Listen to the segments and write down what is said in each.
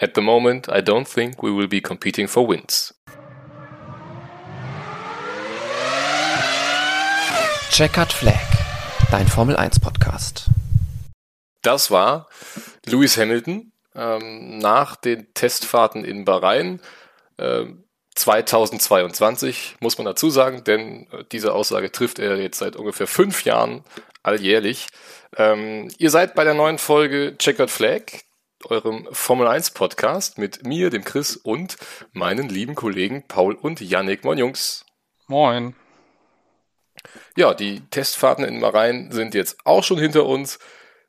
At the moment, I don't think we will be competing for wins. Checkered Flag, dein Formel 1 Podcast. Das war Lewis Hamilton ähm, nach den Testfahrten in Bahrain. Äh, 2022, muss man dazu sagen, denn äh, diese Aussage trifft er jetzt seit ungefähr fünf Jahren alljährlich. Ähm, ihr seid bei der neuen Folge Checkered Flag, eurem Formel 1 Podcast mit mir, dem Chris und meinen lieben Kollegen Paul und Yannick. Moin Jungs. Moin. Ja, die Testfahrten in Marein sind jetzt auch schon hinter uns.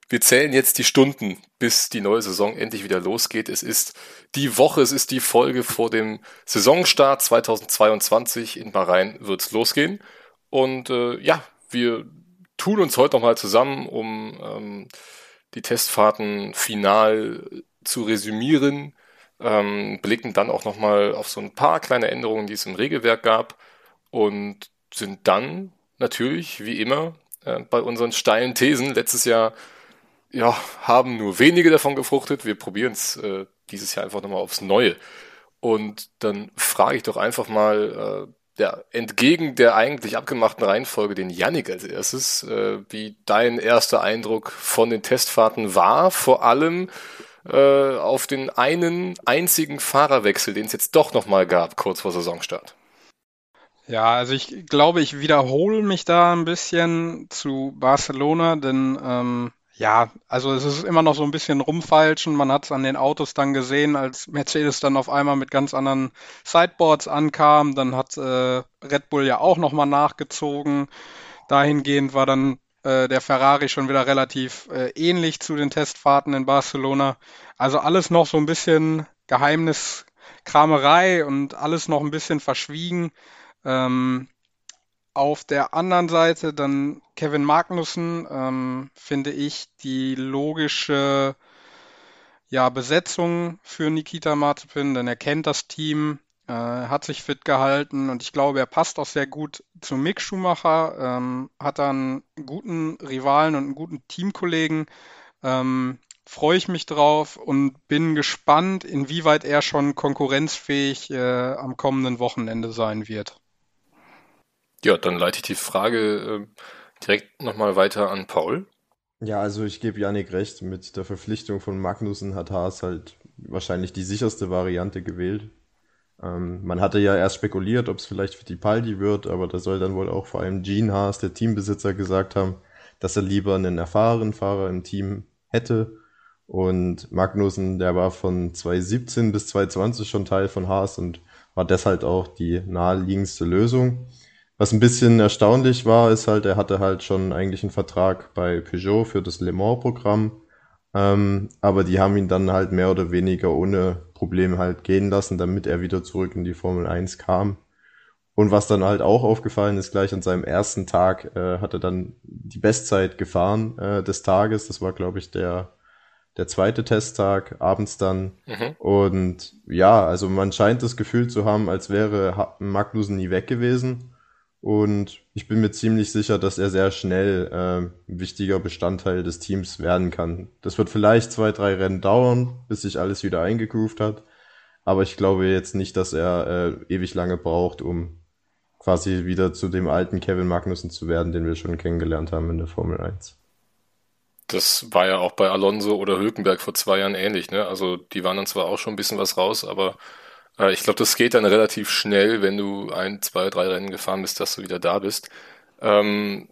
Wir zählen jetzt die Stunden, bis die neue Saison endlich wieder losgeht. Es ist die Woche, es ist die Folge vor dem Saisonstart 2022. In Bahrain wird es losgehen. Und äh, ja, wir tun uns heute nochmal zusammen, um ähm, die Testfahrten final zu resümieren, ähm, blicken dann auch nochmal auf so ein paar kleine Änderungen, die es im Regelwerk gab und sind dann natürlich, wie immer, äh, bei unseren steilen Thesen. Letztes Jahr ja, haben nur wenige davon gefruchtet. Wir probieren es äh, dieses Jahr einfach nochmal aufs Neue. Und dann frage ich doch einfach mal, äh, ja, entgegen der eigentlich abgemachten Reihenfolge den Yannick als erstes, äh, wie dein erster Eindruck von den Testfahrten war, vor allem äh, auf den einen einzigen Fahrerwechsel, den es jetzt doch nochmal gab, kurz vor Saisonstart. Ja, also ich glaube, ich wiederhole mich da ein bisschen zu Barcelona, denn ähm, ja, also es ist immer noch so ein bisschen rumfalschen. Man hat es an den Autos dann gesehen, als Mercedes dann auf einmal mit ganz anderen Sideboards ankam. Dann hat äh, Red Bull ja auch nochmal nachgezogen. Dahingehend war dann äh, der Ferrari schon wieder relativ äh, ähnlich zu den Testfahrten in Barcelona. Also alles noch so ein bisschen Geheimniskramerei und alles noch ein bisschen verschwiegen. Ähm, auf der anderen Seite dann Kevin Magnussen, ähm, finde ich die logische ja, Besetzung für Nikita Mazepin, denn er kennt das Team, äh, hat sich fit gehalten und ich glaube, er passt auch sehr gut zu Mick Schumacher, ähm, hat dann einen guten Rivalen und einen guten Teamkollegen. Ähm, freue ich mich drauf und bin gespannt, inwieweit er schon konkurrenzfähig äh, am kommenden Wochenende sein wird. Ja, dann leite ich die Frage äh, direkt nochmal weiter an Paul. Ja, also ich gebe Janik recht, mit der Verpflichtung von Magnussen hat Haas halt wahrscheinlich die sicherste Variante gewählt. Ähm, man hatte ja erst spekuliert, ob es vielleicht für die Paldi wird, aber da soll dann wohl auch vor allem Gene Haas, der Teambesitzer, gesagt haben, dass er lieber einen erfahrenen Fahrer im Team hätte. Und Magnussen, der war von 2017 bis 2020 schon Teil von Haas und war deshalb auch die naheliegendste Lösung. Was ein bisschen erstaunlich war, ist halt, er hatte halt schon eigentlich einen Vertrag bei Peugeot für das Le Mans-Programm. Ähm, aber die haben ihn dann halt mehr oder weniger ohne Probleme halt gehen lassen, damit er wieder zurück in die Formel 1 kam. Und was dann halt auch aufgefallen ist, gleich an seinem ersten Tag äh, hat er dann die Bestzeit gefahren äh, des Tages. Das war, glaube ich, der, der zweite Testtag, abends dann. Mhm. Und ja, also man scheint das Gefühl zu haben, als wäre Magnussen nie weg gewesen. Und ich bin mir ziemlich sicher, dass er sehr schnell äh, ein wichtiger Bestandteil des Teams werden kann. Das wird vielleicht zwei, drei Rennen dauern, bis sich alles wieder eingegroovt hat. Aber ich glaube jetzt nicht, dass er äh, ewig lange braucht, um quasi wieder zu dem alten Kevin Magnussen zu werden, den wir schon kennengelernt haben in der Formel 1. Das war ja auch bei Alonso oder Hülkenberg vor zwei Jahren ähnlich. Ne? Also die waren dann zwar auch schon ein bisschen was raus, aber ich glaube, das geht dann relativ schnell, wenn du ein, zwei, drei Rennen gefahren bist, dass du wieder da bist. Ähm,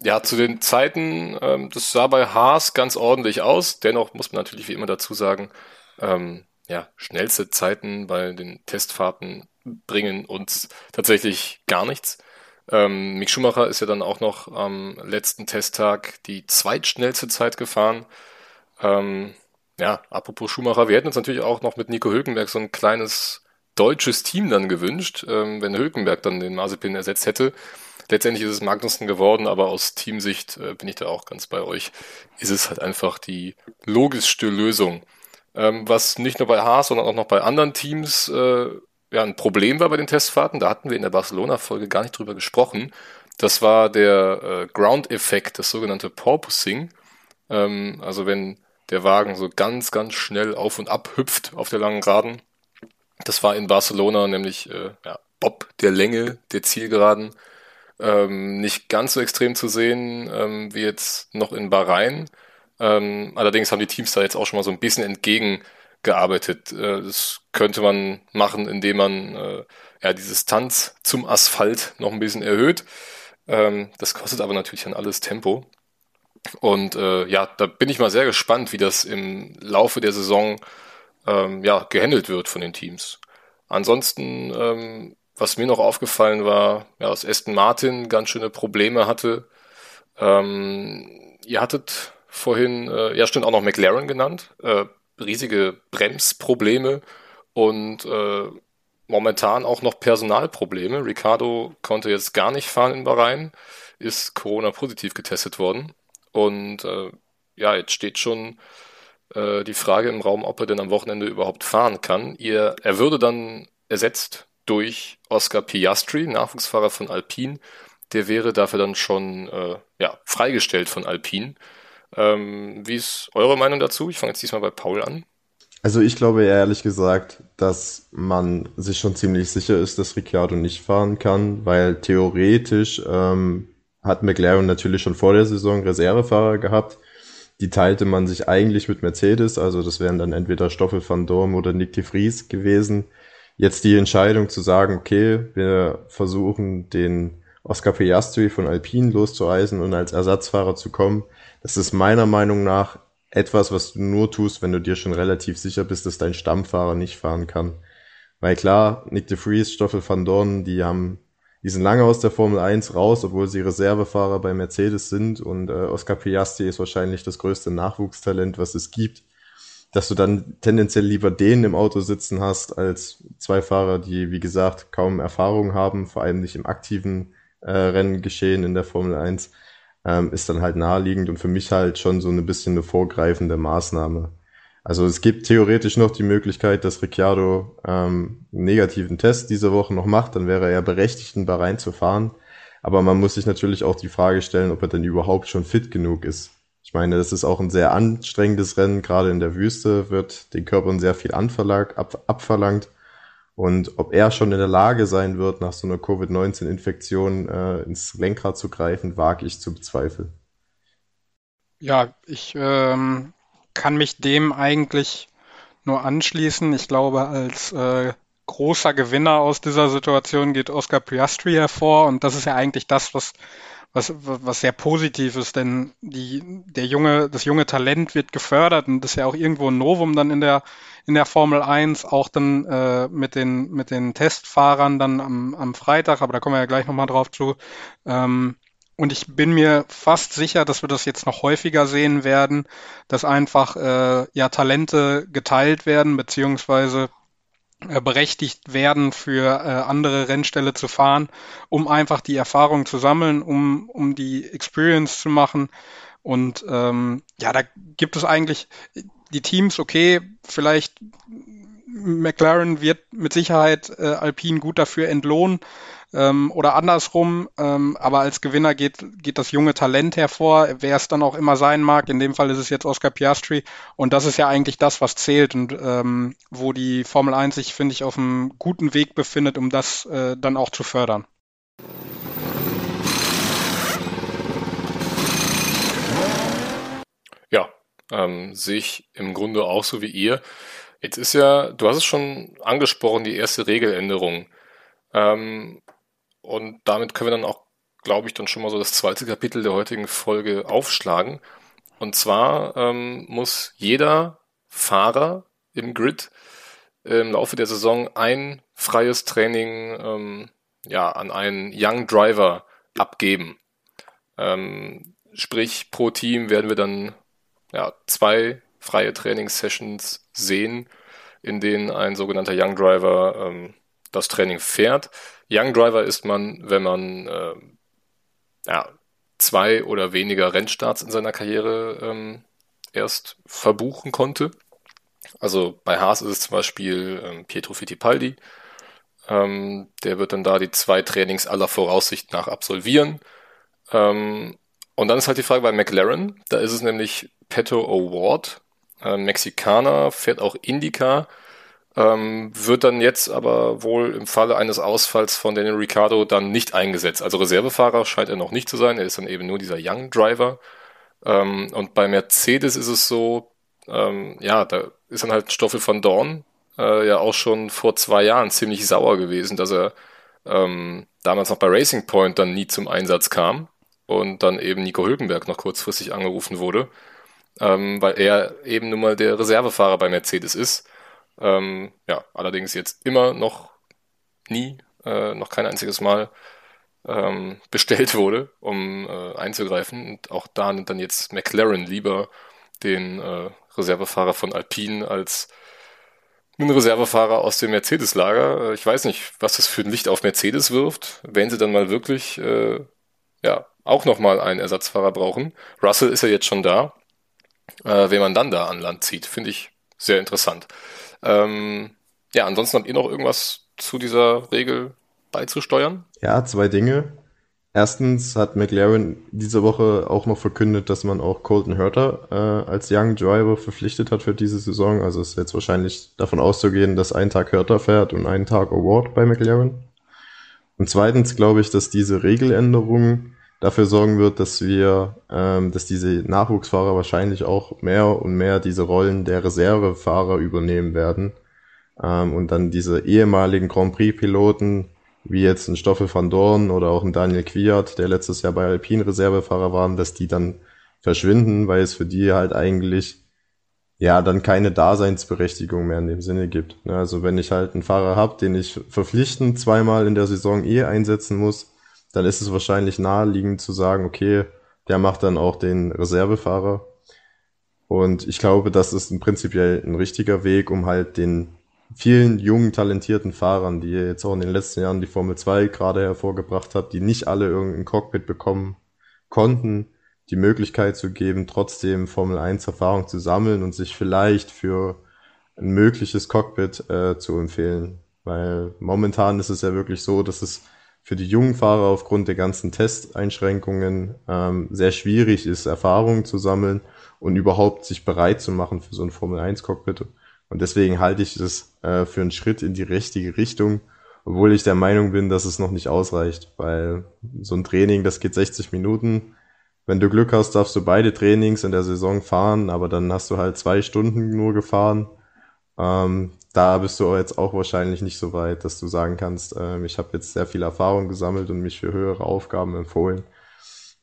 ja, zu den Zeiten, ähm, das sah bei Haas ganz ordentlich aus. Dennoch muss man natürlich wie immer dazu sagen, ähm, ja, schnellste Zeiten bei den Testfahrten bringen uns tatsächlich gar nichts. Ähm, Mick Schumacher ist ja dann auch noch am letzten Testtag die zweitschnellste Zeit gefahren. Ähm, ja, apropos Schumacher, wir hätten uns natürlich auch noch mit Nico Hülkenberg so ein kleines deutsches Team dann gewünscht, ähm, wenn Hülkenberg dann den Mazepin ersetzt hätte. Letztendlich ist es Magnussen geworden, aber aus Teamsicht äh, bin ich da auch ganz bei euch. Ist es halt einfach die logischste Lösung. Ähm, was nicht nur bei Haas, sondern auch noch bei anderen Teams äh, ja ein Problem war bei den Testfahrten. Da hatten wir in der Barcelona-Folge gar nicht drüber gesprochen. Das war der äh, Ground-Effekt, das sogenannte Porpoising. Ähm, also wenn der Wagen so ganz, ganz schnell auf und ab hüpft auf der langen Geraden. Das war in Barcelona nämlich äh, ja, ob der Länge der Zielgeraden ähm, nicht ganz so extrem zu sehen ähm, wie jetzt noch in Bahrain. Ähm, allerdings haben die Teams da jetzt auch schon mal so ein bisschen entgegengearbeitet. Äh, das könnte man machen, indem man äh, ja, die Distanz zum Asphalt noch ein bisschen erhöht. Ähm, das kostet aber natürlich dann alles Tempo. Und äh, ja, da bin ich mal sehr gespannt, wie das im Laufe der Saison ähm, ja, gehandelt wird von den Teams. Ansonsten, ähm, was mir noch aufgefallen war, ja, dass Aston Martin ganz schöne Probleme hatte. Ähm, ihr hattet vorhin, äh, ja stimmt, auch noch McLaren genannt, äh, riesige Bremsprobleme und äh, momentan auch noch Personalprobleme. Ricardo konnte jetzt gar nicht fahren in Bahrain, ist Corona-positiv getestet worden. Und äh, ja, jetzt steht schon äh, die Frage im Raum, ob er denn am Wochenende überhaupt fahren kann. Ihr, er würde dann ersetzt durch Oscar Piastri, Nachwuchsfahrer von Alpine. Der wäre dafür dann schon äh, ja, freigestellt von Alpine. Ähm, wie ist eure Meinung dazu? Ich fange jetzt diesmal bei Paul an. Also ich glaube ehrlich gesagt, dass man sich schon ziemlich sicher ist, dass Ricciardo nicht fahren kann, weil theoretisch ähm, hat McLaren natürlich schon vor der Saison Reservefahrer gehabt. Die teilte man sich eigentlich mit Mercedes, also das wären dann entweder Stoffel van Dorm oder Nick de Vries gewesen. Jetzt die Entscheidung zu sagen, okay, wir versuchen den Oscar Piastri von Alpine loszueisen und als Ersatzfahrer zu kommen, das ist meiner Meinung nach etwas, was du nur tust, wenn du dir schon relativ sicher bist, dass dein Stammfahrer nicht fahren kann. Weil klar, Nick de Vries, Stoffel van Dorn, die haben, die sind lange aus der Formel 1 raus, obwohl sie Reservefahrer bei Mercedes sind und äh, Oscar Piastri ist wahrscheinlich das größte Nachwuchstalent, was es gibt. Dass du dann tendenziell lieber den im Auto sitzen hast, als zwei Fahrer, die, wie gesagt, kaum Erfahrung haben, vor allem nicht im aktiven äh, Renngeschehen in der Formel 1 ähm, ist dann halt naheliegend und für mich halt schon so ein bisschen eine vorgreifende Maßnahme. Also es gibt theoretisch noch die Möglichkeit, dass Ricciardo ähm, einen negativen Test diese Woche noch macht, dann wäre er berechtigt, in Bahrain zu fahren. Aber man muss sich natürlich auch die Frage stellen, ob er denn überhaupt schon fit genug ist. Ich meine, das ist auch ein sehr anstrengendes Rennen, gerade in der Wüste wird den Körpern sehr viel anverlangt, ab, abverlangt. Und ob er schon in der Lage sein wird, nach so einer Covid-19-Infektion äh, ins Lenkrad zu greifen, wage ich zu bezweifeln. Ja, ich ähm, kann mich dem eigentlich nur anschließen. Ich glaube, als äh, großer Gewinner aus dieser Situation geht Oscar Piastri hervor und das ist ja eigentlich das, was was, was sehr positiv ist, denn die, der junge, das junge Talent wird gefördert und das ist ja auch irgendwo ein Novum dann in der, in der Formel 1, auch dann äh, mit, den, mit den Testfahrern dann am, am Freitag, aber da kommen wir ja gleich nochmal drauf zu. Ähm, und ich bin mir fast sicher, dass wir das jetzt noch häufiger sehen werden, dass einfach äh, ja Talente geteilt werden, beziehungsweise äh, berechtigt werden, für äh, andere Rennställe zu fahren, um einfach die Erfahrung zu sammeln, um, um die Experience zu machen. Und ähm, ja, da gibt es eigentlich die Teams, okay, vielleicht McLaren wird mit Sicherheit äh, Alpine gut dafür entlohnen ähm, oder andersrum, ähm, aber als Gewinner geht, geht das junge Talent hervor, wer es dann auch immer sein mag. In dem Fall ist es jetzt Oscar Piastri und das ist ja eigentlich das, was zählt und ähm, wo die Formel 1 sich, finde ich, auf einem guten Weg befindet, um das äh, dann auch zu fördern. Ja, ähm, sehe ich im Grunde auch so wie ihr. Jetzt ist ja, du hast es schon angesprochen, die erste Regeländerung. Ähm, und damit können wir dann auch, glaube ich, dann schon mal so das zweite Kapitel der heutigen Folge aufschlagen. Und zwar ähm, muss jeder Fahrer im Grid im Laufe der Saison ein freies Training ähm, ja, an einen Young Driver abgeben. Ähm, sprich, pro Team werden wir dann ja, zwei freie Trainingssessions sehen, in denen ein sogenannter Young Driver ähm, das Training fährt. Young Driver ist man, wenn man äh, ja, zwei oder weniger Rennstarts in seiner Karriere ähm, erst verbuchen konnte. Also bei Haas ist es zum Beispiel ähm, Pietro Fittipaldi. Ähm, der wird dann da die zwei Trainings aller Voraussicht nach absolvieren. Ähm, und dann ist halt die Frage bei McLaren. Da ist es nämlich Petto Award, äh, Mexikaner, fährt auch Indica, ähm, wird dann jetzt aber wohl im Falle eines Ausfalls von Daniel Ricciardo dann nicht eingesetzt. Also Reservefahrer scheint er noch nicht zu sein, er ist dann eben nur dieser Young Driver. Ähm, und bei Mercedes ist es so, ähm, ja, da ist dann halt Stoffel von Dorn äh, ja auch schon vor zwei Jahren ziemlich sauer gewesen, dass er ähm, damals noch bei Racing Point dann nie zum Einsatz kam und dann eben Nico Hülkenberg noch kurzfristig angerufen wurde, ähm, weil er eben nun mal der Reservefahrer bei Mercedes ist. Ähm, ja, allerdings jetzt immer noch nie, äh, noch kein einziges Mal ähm, bestellt wurde, um äh, einzugreifen. Und auch da nimmt dann jetzt McLaren lieber den äh, Reservefahrer von Alpine als einen Reservefahrer aus dem Mercedes-Lager. Äh, ich weiß nicht, was das für ein Licht auf Mercedes wirft, wenn sie dann mal wirklich äh, ja auch nochmal einen Ersatzfahrer brauchen. Russell ist ja jetzt schon da. Äh, wen man dann da an Land zieht, finde ich sehr interessant. Ähm, ja, ansonsten habt ihr noch irgendwas zu dieser Regel beizusteuern? Ja, zwei Dinge. Erstens hat McLaren diese Woche auch noch verkündet, dass man auch Colton Herter äh, als Young Driver verpflichtet hat für diese Saison. Also ist jetzt wahrscheinlich davon auszugehen, dass ein Tag Herter fährt und einen Tag Award bei McLaren. Und zweitens glaube ich, dass diese Regeländerung dafür sorgen wird, dass wir, ähm, dass diese Nachwuchsfahrer wahrscheinlich auch mehr und mehr diese Rollen der Reservefahrer übernehmen werden. Ähm, und dann diese ehemaligen Grand Prix-Piloten wie jetzt ein Stoffel van Dorn oder auch ein Daniel Quiert, der letztes Jahr bei Alpine Reservefahrer waren, dass die dann verschwinden, weil es für die halt eigentlich ja dann keine Daseinsberechtigung mehr in dem Sinne gibt. Ne, also wenn ich halt einen Fahrer habe, den ich verpflichtend zweimal in der Saison eh einsetzen muss, dann ist es wahrscheinlich naheliegend zu sagen, okay, der macht dann auch den Reservefahrer. Und ich glaube, das ist ein prinzipiell ein richtiger Weg, um halt den vielen jungen, talentierten Fahrern, die jetzt auch in den letzten Jahren die Formel 2 gerade hervorgebracht habt, die nicht alle irgendein Cockpit bekommen konnten, die Möglichkeit zu geben, trotzdem Formel 1 Erfahrung zu sammeln und sich vielleicht für ein mögliches Cockpit äh, zu empfehlen. Weil momentan ist es ja wirklich so, dass es für die jungen Fahrer aufgrund der ganzen Testeinschränkungen ähm, sehr schwierig ist, Erfahrungen zu sammeln und überhaupt sich bereit zu machen für so ein Formel 1 Cockpit. Und deswegen halte ich das äh, für einen Schritt in die richtige Richtung, obwohl ich der Meinung bin, dass es noch nicht ausreicht, weil so ein Training, das geht 60 Minuten. Wenn du Glück hast, darfst du beide Trainings in der Saison fahren, aber dann hast du halt zwei Stunden nur gefahren. Ähm, da bist du jetzt auch wahrscheinlich nicht so weit, dass du sagen kannst, äh, ich habe jetzt sehr viel Erfahrung gesammelt und mich für höhere Aufgaben empfohlen.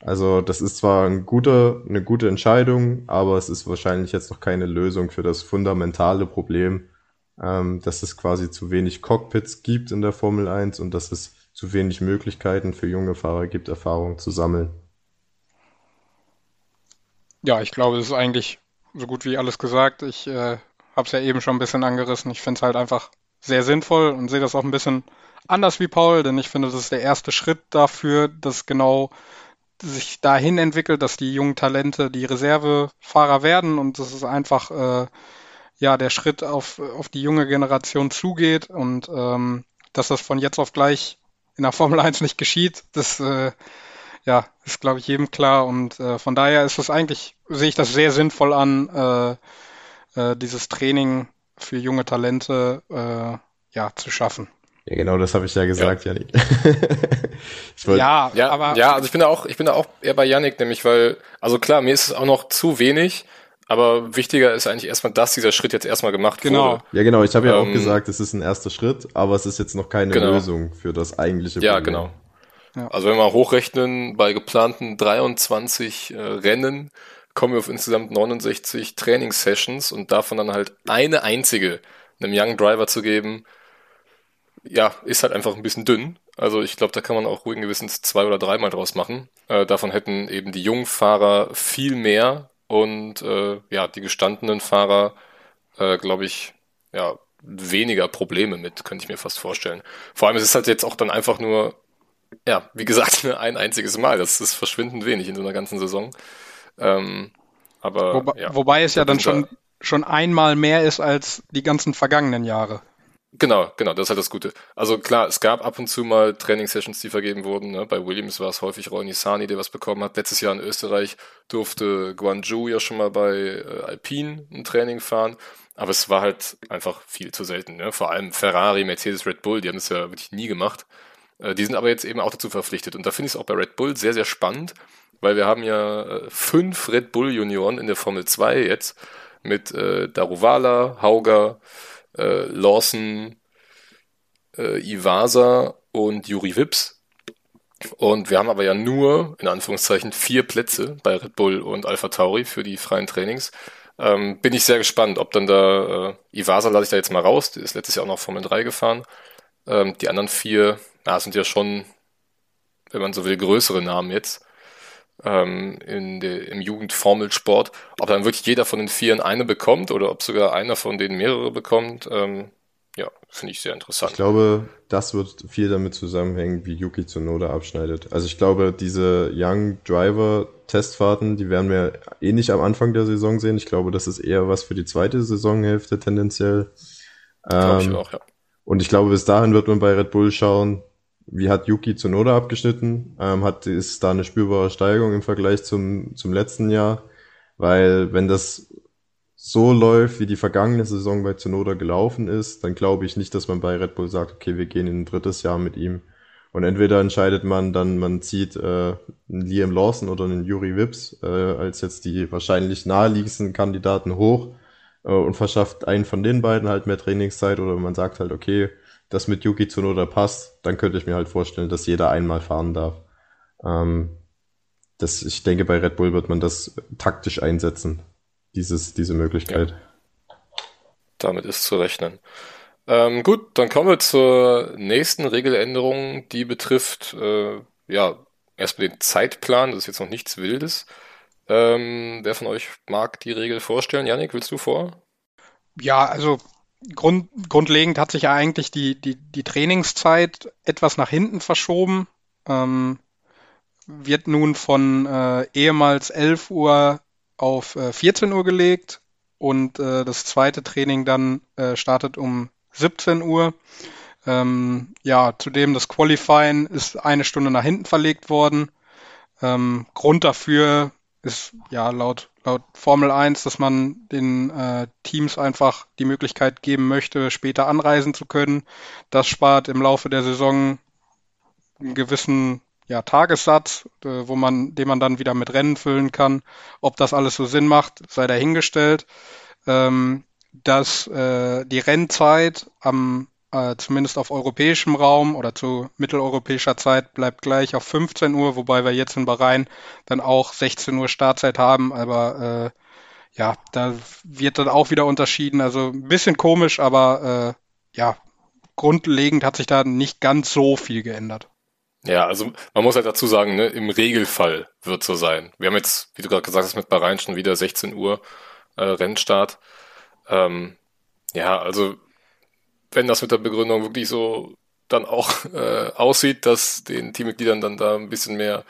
Also das ist zwar ein guter, eine gute Entscheidung, aber es ist wahrscheinlich jetzt noch keine Lösung für das fundamentale Problem, ähm, dass es quasi zu wenig Cockpits gibt in der Formel 1 und dass es zu wenig Möglichkeiten für junge Fahrer gibt, Erfahrung zu sammeln. Ja, ich glaube, es ist eigentlich so gut wie alles gesagt. Ich äh, habe es ja eben schon ein bisschen angerissen. Ich finde es halt einfach sehr sinnvoll und sehe das auch ein bisschen anders wie Paul, denn ich finde, das ist der erste Schritt dafür, dass genau sich dahin entwickelt, dass die jungen Talente die Reservefahrer werden und das ist einfach äh, ja der Schritt auf, auf die junge Generation zugeht und ähm, dass das von jetzt auf gleich in der Formel 1 nicht geschieht, das äh, ja, ist glaube ich jedem klar und äh, von daher ist das eigentlich, sehe ich das sehr sinnvoll an, äh, äh, dieses Training für junge Talente äh, ja, zu schaffen. Ja, genau, das habe ich ja gesagt, ja. Janik. ja, ja, aber ja, also ich bin da auch, ich bin da auch eher bei Janik, nämlich weil, also klar, mir ist es auch noch zu wenig, aber wichtiger ist eigentlich erstmal, dass dieser Schritt jetzt erstmal gemacht genau. wurde. Ja, genau. Ich habe ja ähm, auch gesagt, es ist ein erster Schritt, aber es ist jetzt noch keine genau. Lösung für das eigentliche Problem. Ja, genau. Ja. Also wenn wir hochrechnen, bei geplanten 23 äh, Rennen kommen wir auf insgesamt 69 Trainingssessions und davon dann halt eine einzige einem Young Driver zu geben, ja, ist halt einfach ein bisschen dünn. Also ich glaube, da kann man auch ruhigen Gewissens zwei oder dreimal draus machen. Äh, davon hätten eben die jungen Fahrer viel mehr und äh, ja, die gestandenen Fahrer, äh, glaube ich, ja, weniger Probleme mit, könnte ich mir fast vorstellen. Vor allem es ist halt jetzt auch dann einfach nur, ja, wie gesagt, ein einziges Mal. Das ist verschwindend wenig in so einer ganzen Saison. Ähm, aber wobei, ja, wobei es ja dann schon, schon einmal mehr ist als die ganzen vergangenen Jahre. Genau, genau, das ist halt das Gute. Also klar, es gab ab und zu mal Training-Sessions, die vergeben wurden. Ne? Bei Williams war es häufig Ronny Sani, der was bekommen hat. Letztes Jahr in Österreich durfte Guangzhou ja schon mal bei äh, Alpine ein Training fahren. Aber es war halt einfach viel zu selten. Ne? Vor allem Ferrari, Mercedes, Red Bull, die haben es ja wirklich nie gemacht. Äh, die sind aber jetzt eben auch dazu verpflichtet. Und da finde ich es auch bei Red Bull sehr, sehr spannend, weil wir haben ja äh, fünf Red Bull Junioren in der Formel 2 jetzt mit äh, Daruvala, Hauger, äh, Lawson, äh, Iwasa und Juri Wips. Und wir haben aber ja nur, in Anführungszeichen, vier Plätze bei Red Bull und Alpha Tauri für die freien Trainings. Ähm, bin ich sehr gespannt, ob dann da, äh, Iwasa lasse ich da jetzt mal raus, die ist letztes Jahr auch noch Formel 3 gefahren. Ähm, die anderen vier, na, sind ja schon, wenn man so will, größere Namen jetzt ähm, de, im Jugendformelsport. Ob dann wirklich jeder von den Vieren eine bekommt oder ob sogar einer von denen mehrere bekommt, ähm, ja, finde ich sehr interessant. Ich glaube, das wird viel damit zusammenhängen, wie Yuki Tsunoda abschneidet. Also ich glaube, diese Young Driver Testfahrten, die werden wir eh nicht am Anfang der Saison sehen. Ich glaube, das ist eher was für die zweite Saisonhälfte tendenziell. Ähm, ich auch, ja. Und ich glaube, bis dahin wird man bei Red Bull schauen, wie hat Yuki Tsunoda abgeschnitten? Ähm, hat, ist da eine spürbare Steigerung im Vergleich zum, zum letzten Jahr? Weil wenn das so läuft, wie die vergangene Saison bei Tsunoda gelaufen ist, dann glaube ich nicht, dass man bei Red Bull sagt, okay, wir gehen in ein drittes Jahr mit ihm. Und entweder entscheidet man dann, man zieht äh, einen Liam Lawson oder einen Yuri Wips äh, als jetzt die wahrscheinlich naheliegendsten Kandidaten hoch äh, und verschafft einen von den beiden halt mehr Trainingszeit oder man sagt halt, okay, das mit Yuki Tsunoda passt, dann könnte ich mir halt vorstellen, dass jeder einmal fahren darf. Ähm, das, ich denke, bei Red Bull wird man das taktisch einsetzen, dieses, diese Möglichkeit. Ja. Damit ist zu rechnen. Ähm, gut, dann kommen wir zur nächsten Regeländerung, die betrifft, äh, ja, erstmal den Zeitplan, das ist jetzt noch nichts Wildes. Ähm, wer von euch mag die Regel vorstellen? Janik, willst du vor? Ja, also Grund, grundlegend hat sich ja eigentlich die, die, die Trainingszeit etwas nach hinten verschoben. Ähm, wird nun von äh, ehemals 11 Uhr auf äh, 14 Uhr gelegt und äh, das zweite Training dann äh, startet um 17 Uhr. Ähm, ja, zudem das Qualifying ist eine Stunde nach hinten verlegt worden. Ähm, Grund dafür ist ja laut, laut Formel 1, dass man den äh, Teams einfach die Möglichkeit geben möchte, später anreisen zu können. Das spart im Laufe der Saison einen gewissen ja, Tagessatz, äh, wo man, den man dann wieder mit Rennen füllen kann. Ob das alles so Sinn macht, sei dahingestellt. Ähm, dass äh, die Rennzeit am äh, zumindest auf europäischem Raum oder zu mitteleuropäischer Zeit bleibt gleich auf 15 Uhr, wobei wir jetzt in Bahrain dann auch 16 Uhr Startzeit haben, aber äh, ja, da wird dann auch wieder unterschieden. Also ein bisschen komisch, aber äh, ja, grundlegend hat sich da nicht ganz so viel geändert. Ja, also man muss halt dazu sagen, ne, im Regelfall wird so sein. Wir haben jetzt, wie du gerade gesagt hast, mit Bahrain schon wieder 16 Uhr äh, Rennstart. Ähm, ja, also wenn das mit der Begründung wirklich so dann auch äh, aussieht, dass den Teammitgliedern dann da ein bisschen mehr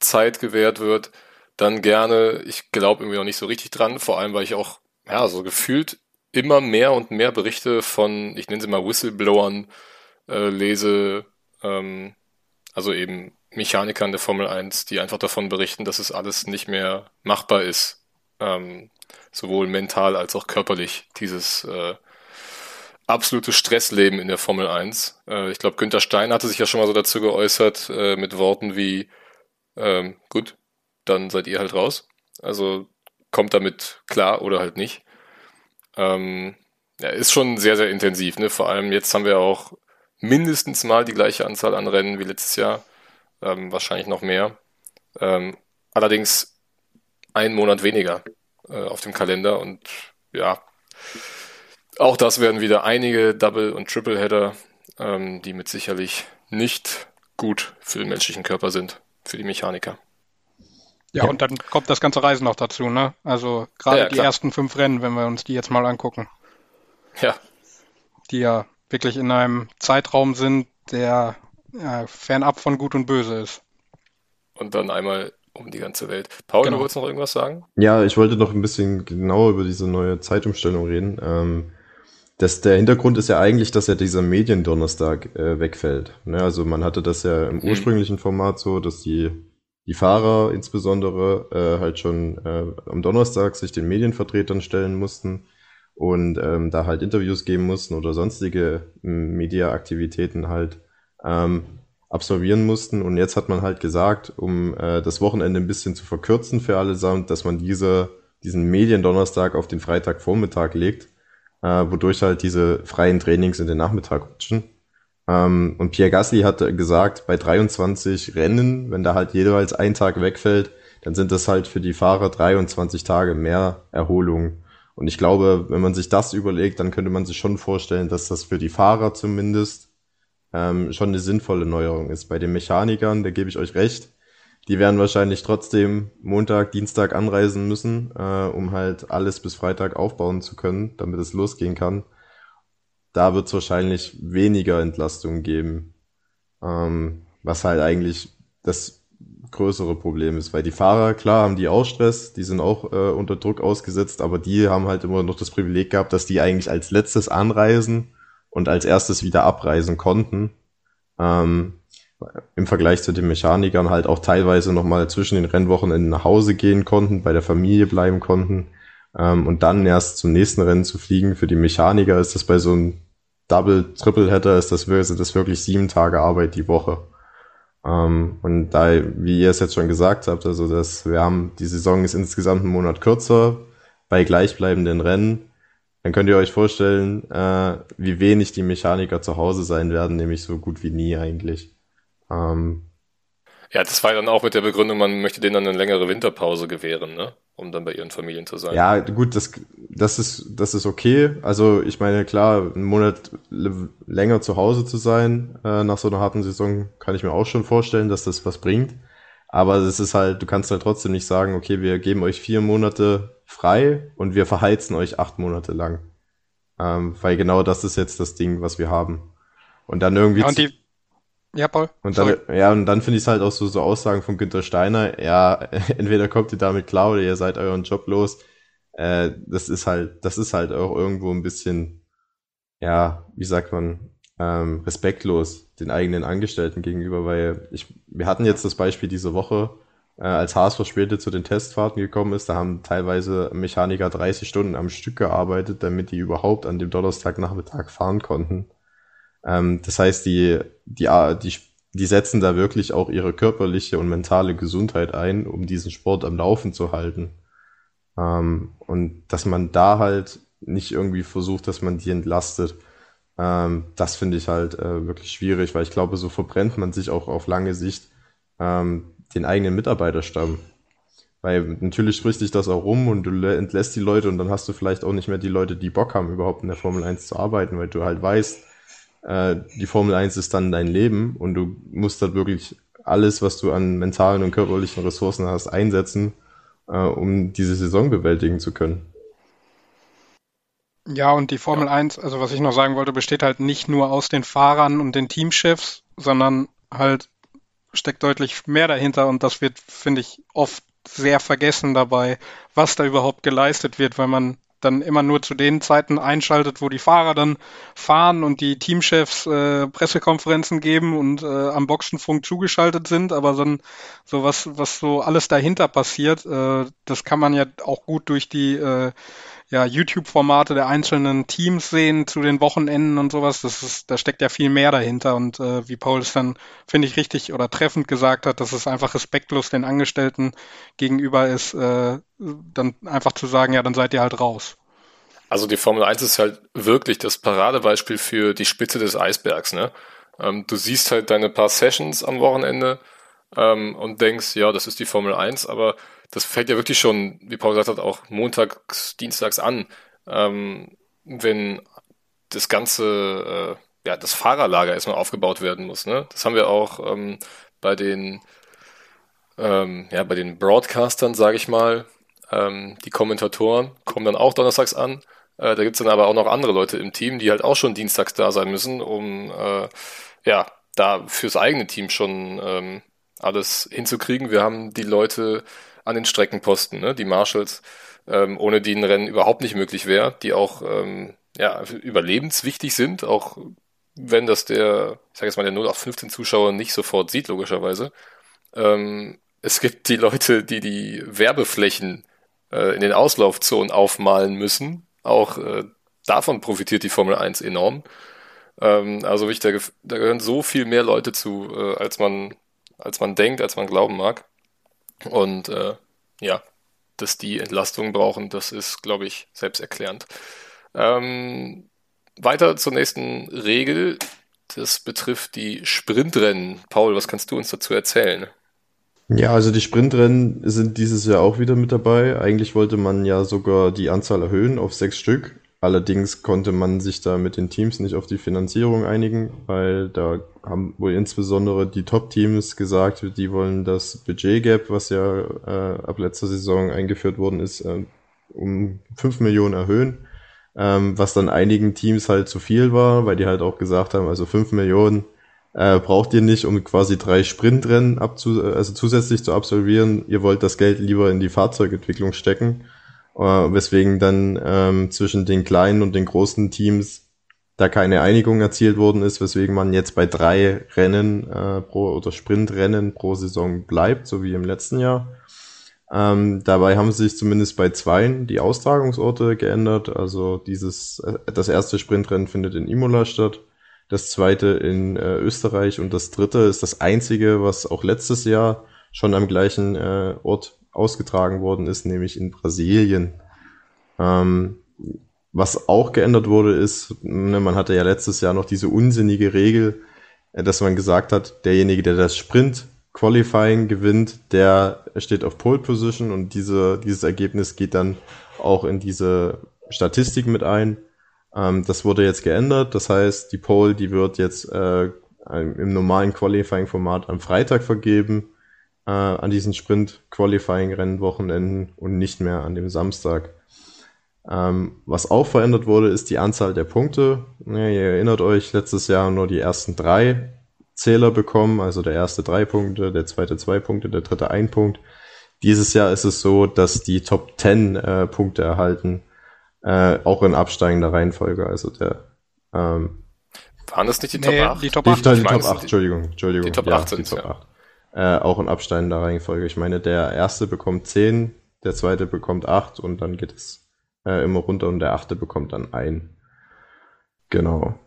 Zeit gewährt wird, dann gerne. Ich glaube irgendwie noch nicht so richtig dran, vor allem weil ich auch, ja, so gefühlt immer mehr und mehr Berichte von, ich nenne sie mal Whistleblowern, äh, lese, ähm, also eben Mechanikern der Formel 1, die einfach davon berichten, dass es alles nicht mehr machbar ist. Ähm, sowohl mental als auch körperlich, dieses äh, absolute Stressleben in der Formel 1. Äh, ich glaube, Günther Stein hatte sich ja schon mal so dazu geäußert äh, mit Worten wie, ähm, gut, dann seid ihr halt raus. Also kommt damit klar oder halt nicht. Ähm, ja, ist schon sehr, sehr intensiv. Ne? Vor allem jetzt haben wir auch mindestens mal die gleiche Anzahl an Rennen wie letztes Jahr. Ähm, wahrscheinlich noch mehr. Ähm, allerdings einen Monat weniger äh, auf dem Kalender und ja, auch das werden wieder einige Double- und Triple-Header, ähm, die mit sicherlich nicht gut für den menschlichen Körper sind, für die Mechaniker. Ja, ja. und dann kommt das ganze Reisen noch dazu, ne? Also gerade ja, ja, die ersten fünf Rennen, wenn wir uns die jetzt mal angucken. Ja. Die ja wirklich in einem Zeitraum sind, der ja, fernab von Gut und Böse ist. Und dann einmal um die ganze Welt. Paul, genau. du wolltest noch irgendwas sagen? Ja, ich wollte noch ein bisschen genauer über diese neue Zeitumstellung reden. Ähm, das, der Hintergrund ist ja eigentlich, dass ja dieser Mediendonnerstag äh, wegfällt. Ne? Also man hatte das ja im mhm. ursprünglichen Format so, dass die, die Fahrer insbesondere äh, halt schon äh, am Donnerstag sich den Medienvertretern stellen mussten und ähm, da halt Interviews geben mussten oder sonstige Mediaaktivitäten halt ähm, absolvieren mussten. Und jetzt hat man halt gesagt, um äh, das Wochenende ein bisschen zu verkürzen für allesamt, dass man diese, diesen Mediendonnerstag auf den Freitagvormittag legt äh, wodurch halt diese freien Trainings in den Nachmittag rutschen. Ähm, und Pierre Gasly hat gesagt, bei 23 Rennen, wenn da halt jeweils ein Tag wegfällt, dann sind das halt für die Fahrer 23 Tage mehr Erholung. Und ich glaube, wenn man sich das überlegt, dann könnte man sich schon vorstellen, dass das für die Fahrer zumindest ähm, schon eine sinnvolle Neuerung ist. Bei den Mechanikern, da gebe ich euch recht, die werden wahrscheinlich trotzdem Montag, Dienstag anreisen müssen, äh, um halt alles bis Freitag aufbauen zu können, damit es losgehen kann. Da wird es wahrscheinlich weniger Entlastung geben, ähm, was halt eigentlich das größere Problem ist, weil die Fahrer, klar, haben die auch Stress, die sind auch äh, unter Druck ausgesetzt, aber die haben halt immer noch das Privileg gehabt, dass die eigentlich als letztes anreisen und als erstes wieder abreisen konnten. Ähm, im Vergleich zu den Mechanikern halt auch teilweise nochmal zwischen den Rennwochenenden nach Hause gehen konnten, bei der Familie bleiben konnten ähm, und dann erst zum nächsten Rennen zu fliegen. Für die Mechaniker ist das bei so einem Double, Triple Header ist das, sind das wirklich sieben Tage Arbeit die Woche. Ähm, und da, wie ihr es jetzt schon gesagt habt, also das, wir haben, die Saison ist insgesamt einen Monat kürzer bei gleichbleibenden Rennen. Dann könnt ihr euch vorstellen, äh, wie wenig die Mechaniker zu Hause sein werden, nämlich so gut wie nie eigentlich. Ähm, ja, das war dann auch mit der Begründung, man möchte denen dann eine längere Winterpause gewähren, ne? um dann bei ihren Familien zu sein. Ja, gut, das, das, ist, das ist okay. Also ich meine, klar, einen Monat länger zu Hause zu sein äh, nach so einer harten Saison, kann ich mir auch schon vorstellen, dass das was bringt. Aber es ist halt, du kannst halt trotzdem nicht sagen, okay, wir geben euch vier Monate frei und wir verheizen euch acht Monate lang. Ähm, weil genau das ist jetzt das Ding, was wir haben. Und dann irgendwie. Ja, und die, ja, Paul. Und dann, ja, und dann finde ich es halt auch so, so Aussagen von Günter Steiner, ja, entweder kommt ihr damit klar oder ihr seid euren Job los. Äh, das ist halt, das ist halt auch irgendwo ein bisschen, ja, wie sagt man, ähm, respektlos den eigenen Angestellten gegenüber, weil ich, wir hatten jetzt das Beispiel diese Woche, äh, als Haas verspätet zu den Testfahrten gekommen ist, da haben teilweise Mechaniker 30 Stunden am Stück gearbeitet, damit die überhaupt an dem Donnerstagnachmittag fahren konnten. Ähm, das heißt, die, die, die, die setzen da wirklich auch ihre körperliche und mentale Gesundheit ein, um diesen Sport am Laufen zu halten. Ähm, und dass man da halt nicht irgendwie versucht, dass man die entlastet, ähm, das finde ich halt äh, wirklich schwierig, weil ich glaube, so verbrennt man sich auch auf lange Sicht ähm, den eigenen Mitarbeiterstamm. Weil natürlich spricht sich das auch rum und du entlässt die Leute und dann hast du vielleicht auch nicht mehr die Leute, die Bock haben, überhaupt in der Formel 1 zu arbeiten, weil du halt weißt, äh, die Formel 1 ist dann dein Leben und du musst halt wirklich alles, was du an mentalen und körperlichen Ressourcen hast, einsetzen, äh, um diese Saison bewältigen zu können. Ja, und die Formel 1, also was ich noch sagen wollte, besteht halt nicht nur aus den Fahrern und den Teamchefs, sondern halt steckt deutlich mehr dahinter und das wird, finde ich, oft sehr vergessen dabei, was da überhaupt geleistet wird, weil man dann immer nur zu den Zeiten einschaltet, wo die Fahrer dann fahren und die Teamchefs äh, Pressekonferenzen geben und äh, am Boxenfunk zugeschaltet sind, aber dann so was, was so alles dahinter passiert, äh, das kann man ja auch gut durch die äh, ja, YouTube-Formate der einzelnen Teams sehen zu den Wochenenden und sowas. Das ist, da steckt ja viel mehr dahinter. Und äh, wie Paul es dann, finde ich, richtig oder treffend gesagt hat, dass es einfach respektlos den Angestellten gegenüber ist, äh, dann einfach zu sagen, ja, dann seid ihr halt raus. Also die Formel 1 ist halt wirklich das Paradebeispiel für die Spitze des Eisbergs. Ne? Ähm, du siehst halt deine paar Sessions am Wochenende ähm, und denkst, ja, das ist die Formel 1, aber das fängt ja wirklich schon, wie Paul gesagt hat, auch montags, dienstags an, ähm, wenn das ganze, äh, ja, das Fahrerlager erstmal aufgebaut werden muss. Ne? Das haben wir auch ähm, bei den, ähm, ja, bei den Broadcastern, sage ich mal. Ähm, die Kommentatoren kommen dann auch donnerstags an. Äh, da gibt's dann aber auch noch andere Leute im Team, die halt auch schon dienstags da sein müssen, um äh, ja, da fürs eigene Team schon ähm, alles hinzukriegen. Wir haben die Leute an den Streckenposten, ne? die Marshals, ähm, ohne die ein Rennen überhaupt nicht möglich wäre, die auch ähm, ja, überlebenswichtig sind, auch wenn das der, ich sage jetzt mal, der 0 auf 15 Zuschauer nicht sofort sieht, logischerweise. Ähm, es gibt die Leute, die die Werbeflächen äh, in den Auslaufzonen aufmalen müssen. Auch äh, davon profitiert die Formel 1 enorm. Ähm, also ich, da, da gehören so viel mehr Leute zu, äh, als man, als man denkt, als man glauben mag. Und äh, ja, dass die Entlastung brauchen, das ist, glaube ich, selbsterklärend. Ähm, weiter zur nächsten Regel. Das betrifft die Sprintrennen. Paul, was kannst du uns dazu erzählen? Ja, also die Sprintrennen sind dieses Jahr auch wieder mit dabei. Eigentlich wollte man ja sogar die Anzahl erhöhen auf sechs Stück. Allerdings konnte man sich da mit den Teams nicht auf die Finanzierung einigen, weil da haben wohl insbesondere die Top-Teams gesagt, die wollen das Budget-Gap, was ja äh, ab letzter Saison eingeführt worden ist, äh, um fünf Millionen erhöhen. Ähm, was dann einigen Teams halt zu viel war, weil die halt auch gesagt haben, also fünf Millionen äh, braucht ihr nicht, um quasi drei Sprintrennen abzu also zusätzlich zu absolvieren. Ihr wollt das Geld lieber in die Fahrzeugentwicklung stecken äh, weswegen dann ähm, zwischen den kleinen und den großen Teams da keine Einigung erzielt worden ist, weswegen man jetzt bei drei Rennen äh, pro oder Sprintrennen pro Saison bleibt, so wie im letzten Jahr. Ähm, dabei haben sich zumindest bei zweien die Austragungsorte geändert. Also dieses äh, das erste Sprintrennen findet in Imola statt, das zweite in äh, Österreich und das dritte ist das einzige, was auch letztes Jahr schon am gleichen äh, Ort ausgetragen worden ist, nämlich in Brasilien. Ähm, was auch geändert wurde, ist, ne, man hatte ja letztes Jahr noch diese unsinnige Regel, äh, dass man gesagt hat, derjenige, der das Sprint Qualifying gewinnt, der steht auf Pole Position und diese, dieses Ergebnis geht dann auch in diese Statistik mit ein. Ähm, das wurde jetzt geändert. Das heißt, die Pole, die wird jetzt äh, im normalen Qualifying-Format am Freitag vergeben äh, an diesen Sprint-Qualifying-Rennwochenenden und nicht mehr an dem Samstag. Ähm, was auch verändert wurde, ist die Anzahl der Punkte. Ja, ihr erinnert euch, letztes Jahr nur die ersten drei Zähler bekommen, also der erste drei Punkte, der zweite zwei Punkte, der dritte ein Punkt. Dieses Jahr ist es so, dass die Top 10 äh, Punkte erhalten, äh, auch in absteigender Reihenfolge. Also der ähm, waren das nicht die nee, Top 8? Die Top 8, die, die, die Top 8 Entschuldigung, Entschuldigung. Die Top 8 ja, sind, die Top ja. 8 äh, auch in absteigender Reihenfolge. Ich meine, der erste bekommt 10, der zweite bekommt 8 und dann geht es äh, immer runter und der achte bekommt dann ein. Genau.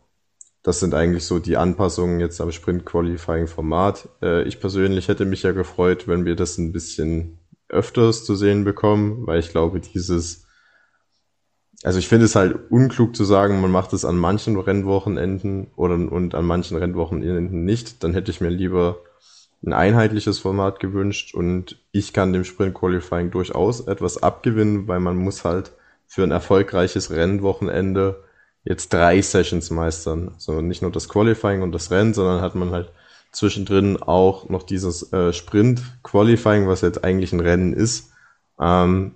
Das sind eigentlich so die Anpassungen jetzt am Sprint-Qualifying-Format. Äh, ich persönlich hätte mich ja gefreut, wenn wir das ein bisschen öfters zu sehen bekommen, weil ich glaube, dieses also ich finde es halt unklug zu sagen, man macht es an manchen Rennwochenenden oder und an manchen Rennwochenenden nicht. Dann hätte ich mir lieber ein einheitliches Format gewünscht und ich kann dem Sprint Qualifying durchaus etwas abgewinnen, weil man muss halt für ein erfolgreiches Rennwochenende jetzt drei Sessions meistern. Also nicht nur das Qualifying und das Rennen, sondern hat man halt zwischendrin auch noch dieses äh, Sprint Qualifying, was jetzt eigentlich ein Rennen ist, ähm,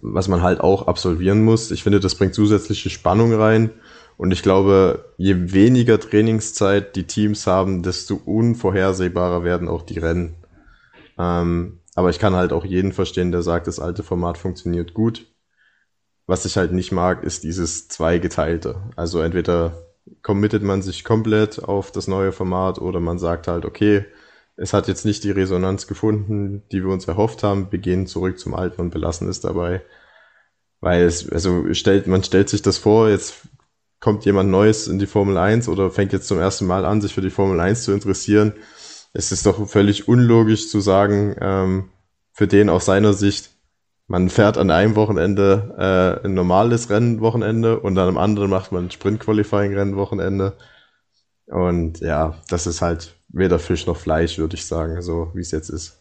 was man halt auch absolvieren muss. Ich finde, das bringt zusätzliche Spannung rein und ich glaube, je weniger Trainingszeit die Teams haben, desto unvorhersehbarer werden auch die Rennen. Ähm, aber ich kann halt auch jeden verstehen, der sagt, das alte Format funktioniert gut. Was ich halt nicht mag, ist dieses zweigeteilte. Also entweder committet man sich komplett auf das neue Format oder man sagt halt, okay, es hat jetzt nicht die Resonanz gefunden, die wir uns erhofft haben, wir gehen zurück zum alten und belassen es dabei. Weil es, also stellt, man stellt sich das vor, jetzt kommt jemand Neues in die Formel 1 oder fängt jetzt zum ersten Mal an, sich für die Formel 1 zu interessieren, es ist doch völlig unlogisch zu sagen, ähm, für den aus seiner Sicht, man fährt an einem Wochenende äh, ein normales Rennwochenende und dann am anderen macht man ein Sprint-Qualifying-Rennwochenende. Und ja, das ist halt weder Fisch noch Fleisch, würde ich sagen, so wie es jetzt ist.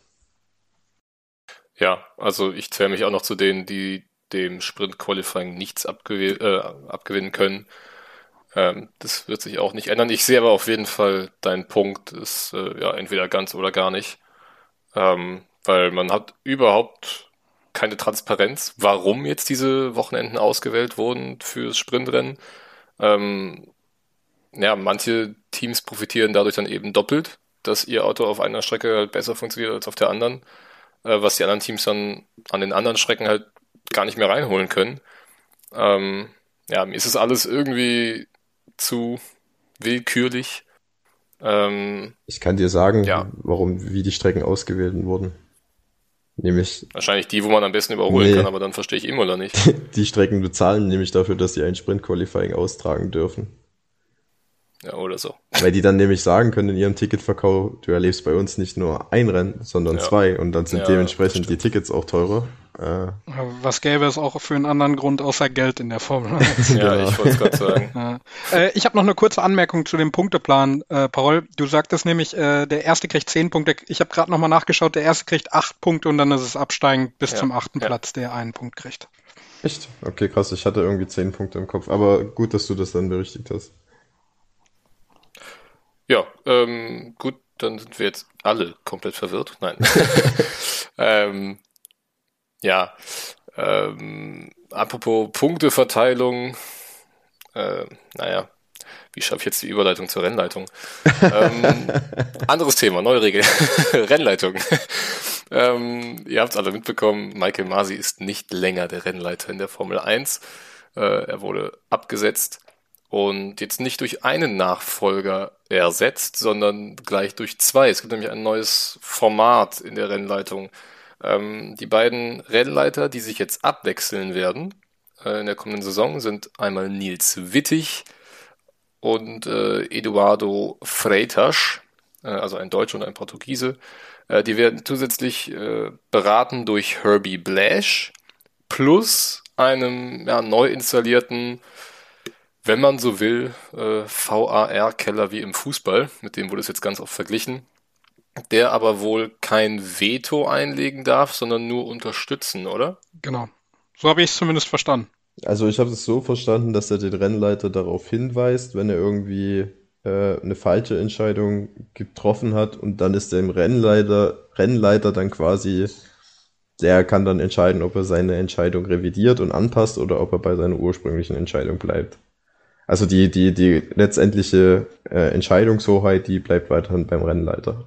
Ja, also ich zähle mich auch noch zu denen, die dem Sprint-Qualifying nichts abgew äh, abgewinnen können. Ähm, das wird sich auch nicht ändern. Ich sehe aber auf jeden Fall deinen Punkt, ist äh, ja entweder ganz oder gar nicht. Ähm, weil man hat überhaupt keine Transparenz, warum jetzt diese Wochenenden ausgewählt wurden fürs Sprintrennen. Ähm, ja, manche Teams profitieren dadurch dann eben doppelt, dass ihr Auto auf einer Strecke halt besser funktioniert als auf der anderen, äh, was die anderen Teams dann an den anderen Strecken halt gar nicht mehr reinholen können. Ähm, ja, mir ist es alles irgendwie zu willkürlich. Ähm, Ich kann dir sagen, Ja. warum, wie die Strecken ausgewählt wurden. Nämlich, wahrscheinlich die, wo man am besten überholen Nee. kann, aber dann verstehe ich Imola nicht. die Strecken bezahlen nämlich dafür, dass sie ein Sprint-Qualifying austragen dürfen. Ja, oder so. Weil die dann nämlich sagen können in ihrem Ticketverkauf, du erlebst bei uns nicht nur ein Rennen, sondern Ja. zwei und dann sind Ja, dementsprechend die Tickets auch teurer. Äh, Was gäbe es auch für einen anderen Grund außer Geld in der Formel 1? Ja, Genau. ich wollte es gerade sagen. Ja. Äh, ich habe noch eine kurze Anmerkung zu dem Punkteplan. Äh, Paul, du sagtest nämlich, äh, der erste kriegt zehn Punkte. Ich habe gerade nochmal nachgeschaut, der erste kriegt acht Punkte und dann ist es absteigend bis Ja, zum achten ja. Platz, der einen Punkt kriegt. echt? Okay, krass, ich hatte irgendwie zehn Punkte im Kopf, aber gut, dass du das dann berichtigt hast. Ja, ähm, gut, dann sind wir jetzt alle komplett verwirrt. Nein. ähm, ja, ähm, apropos Punkteverteilung, äh, naja, wie schaffe ich jetzt die Überleitung zur Rennleitung? ähm, anderes Thema, neue Regel. Rennleitung. ähm, ihr habt es alle mitbekommen, Michael Masi ist nicht länger der Rennleiter in der Formel 1. Äh, er wurde abgesetzt und jetzt nicht durch einen Nachfolger ersetzt, sondern gleich durch zwei. Es gibt nämlich ein neues Format in der Rennleitung. Ähm, die beiden Rennleiter, die sich jetzt abwechseln werden äh, in der kommenden Saison, sind einmal Nils Wittig und äh, Eduardo Freitas, äh, also ein Deutscher und ein Portugiese. Äh, die werden zusätzlich äh, beraten durch Herbie Blash plus einem ja, neu installierten wenn man so will, äh, VAR-Keller wie im Fußball, mit dem wurde es jetzt ganz oft verglichen, der aber wohl kein Veto einlegen darf, sondern nur unterstützen, oder? Genau. So habe ich es zumindest verstanden. Also ich habe es so verstanden, dass er den Rennleiter darauf hinweist, wenn er irgendwie äh, eine falsche Entscheidung getroffen hat und dann ist dem Rennleiter, Rennleiter dann quasi, der kann dann entscheiden, ob er seine Entscheidung revidiert und anpasst oder ob er bei seiner ursprünglichen Entscheidung bleibt. Also die, die, die letztendliche äh, Entscheidungshoheit, die bleibt weiterhin beim Rennleiter.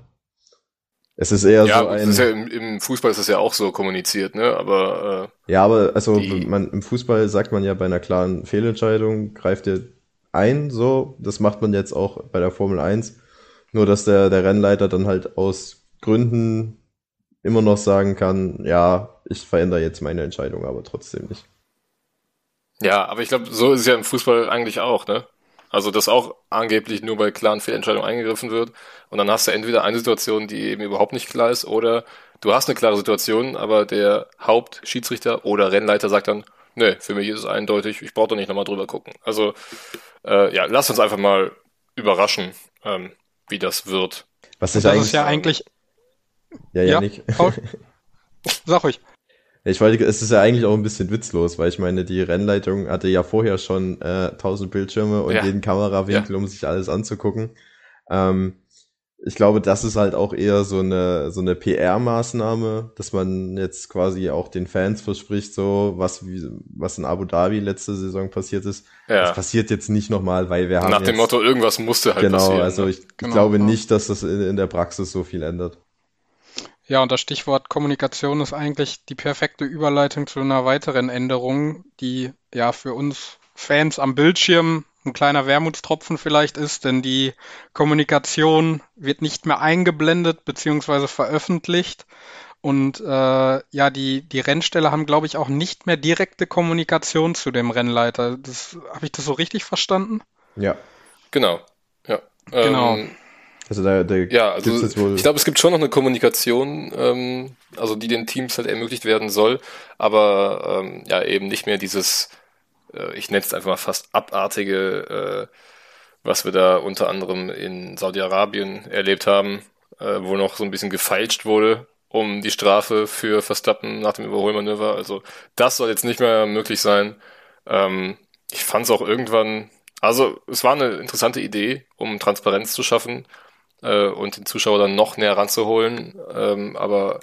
Es ist eher ja, so ein. ja im, im Fußball ist das ja auch so kommuniziert, ne? Aber Ja, aber also man, im Fußball sagt man ja bei einer klaren Fehlentscheidung, greift ihr ein, so. Das macht man jetzt auch bei der Formel 1. Nur, dass der, der Rennleiter dann halt aus Gründen immer noch sagen kann, ja, ich verändere jetzt meine Entscheidung, aber trotzdem nicht. äh, ja, aber ich glaube, so ist es ja im Fußball eigentlich auch, ne? Also, dass auch angeblich nur bei klaren Fehlentscheidungen eingegriffen wird. Und dann hast du entweder eine Situation, die eben überhaupt nicht klar ist, oder du hast eine klare Situation, aber der Hauptschiedsrichter oder Rennleiter sagt dann, nee, für mich ist es eindeutig, ich brauche da nicht nochmal drüber gucken. Also, äh, ja, lass uns einfach mal überraschen, ähm, wie das wird. Was ich Das eigentlich, ist ja eigentlich, ja, ja, Janik. Paul? sag ruhig. Ich wollte, es ist ja eigentlich auch ein bisschen witzlos, weil ich meine, die Rennleitung hatte ja vorher schon äh, 1000 Bildschirme und Ja. jeden Kamerawinkel, um sich alles anzugucken. Ähm, ich glaube, das ist halt auch eher so eine so eine PR-Maßnahme, dass man jetzt quasi auch den Fans verspricht, so was wie, was in Abu Dhabi letzte Saison passiert ist. Das Ja, passiert jetzt nicht nochmal, weil wir haben nach dem jetzt, Motto, irgendwas musste halt genau, passieren. also ne? ich, ich Genau, glaube ja. nicht, dass das in, in der Praxis so viel ändert. Ja, und das Stichwort Kommunikation ist eigentlich die perfekte Überleitung zu einer weiteren Änderung, die ja für uns Fans am Bildschirm ein kleiner Wermutstropfen vielleicht ist, denn die Kommunikation wird nicht mehr eingeblendet beziehungsweise veröffentlicht. Und äh, ja, die, die Rennställe haben, glaube ich, auch nicht mehr direkte Kommunikation zu dem Rennleiter. Das, habe ich das so richtig verstanden? Ja, Genau. Ja. Genau. Ähm, also da, da Ja, also ich glaube, es gibt schon noch eine Kommunikation, ähm, also die den Teams halt ermöglicht werden soll, aber ähm, ja eben nicht mehr dieses, äh, ich nenne es einfach mal fast abartige, äh, was wir da unter anderem in Saudi-Arabien erlebt haben, äh, wo noch so ein bisschen gefeilscht wurde um die Strafe für Verstappen nach dem Überholmanöver. Also das soll jetzt nicht mehr möglich sein. Ähm, ich fand es auch irgendwann, also es war eine interessante Idee, um Transparenz zu schaffen äh, und den Zuschauer dann noch näher ranzuholen. Ähm, aber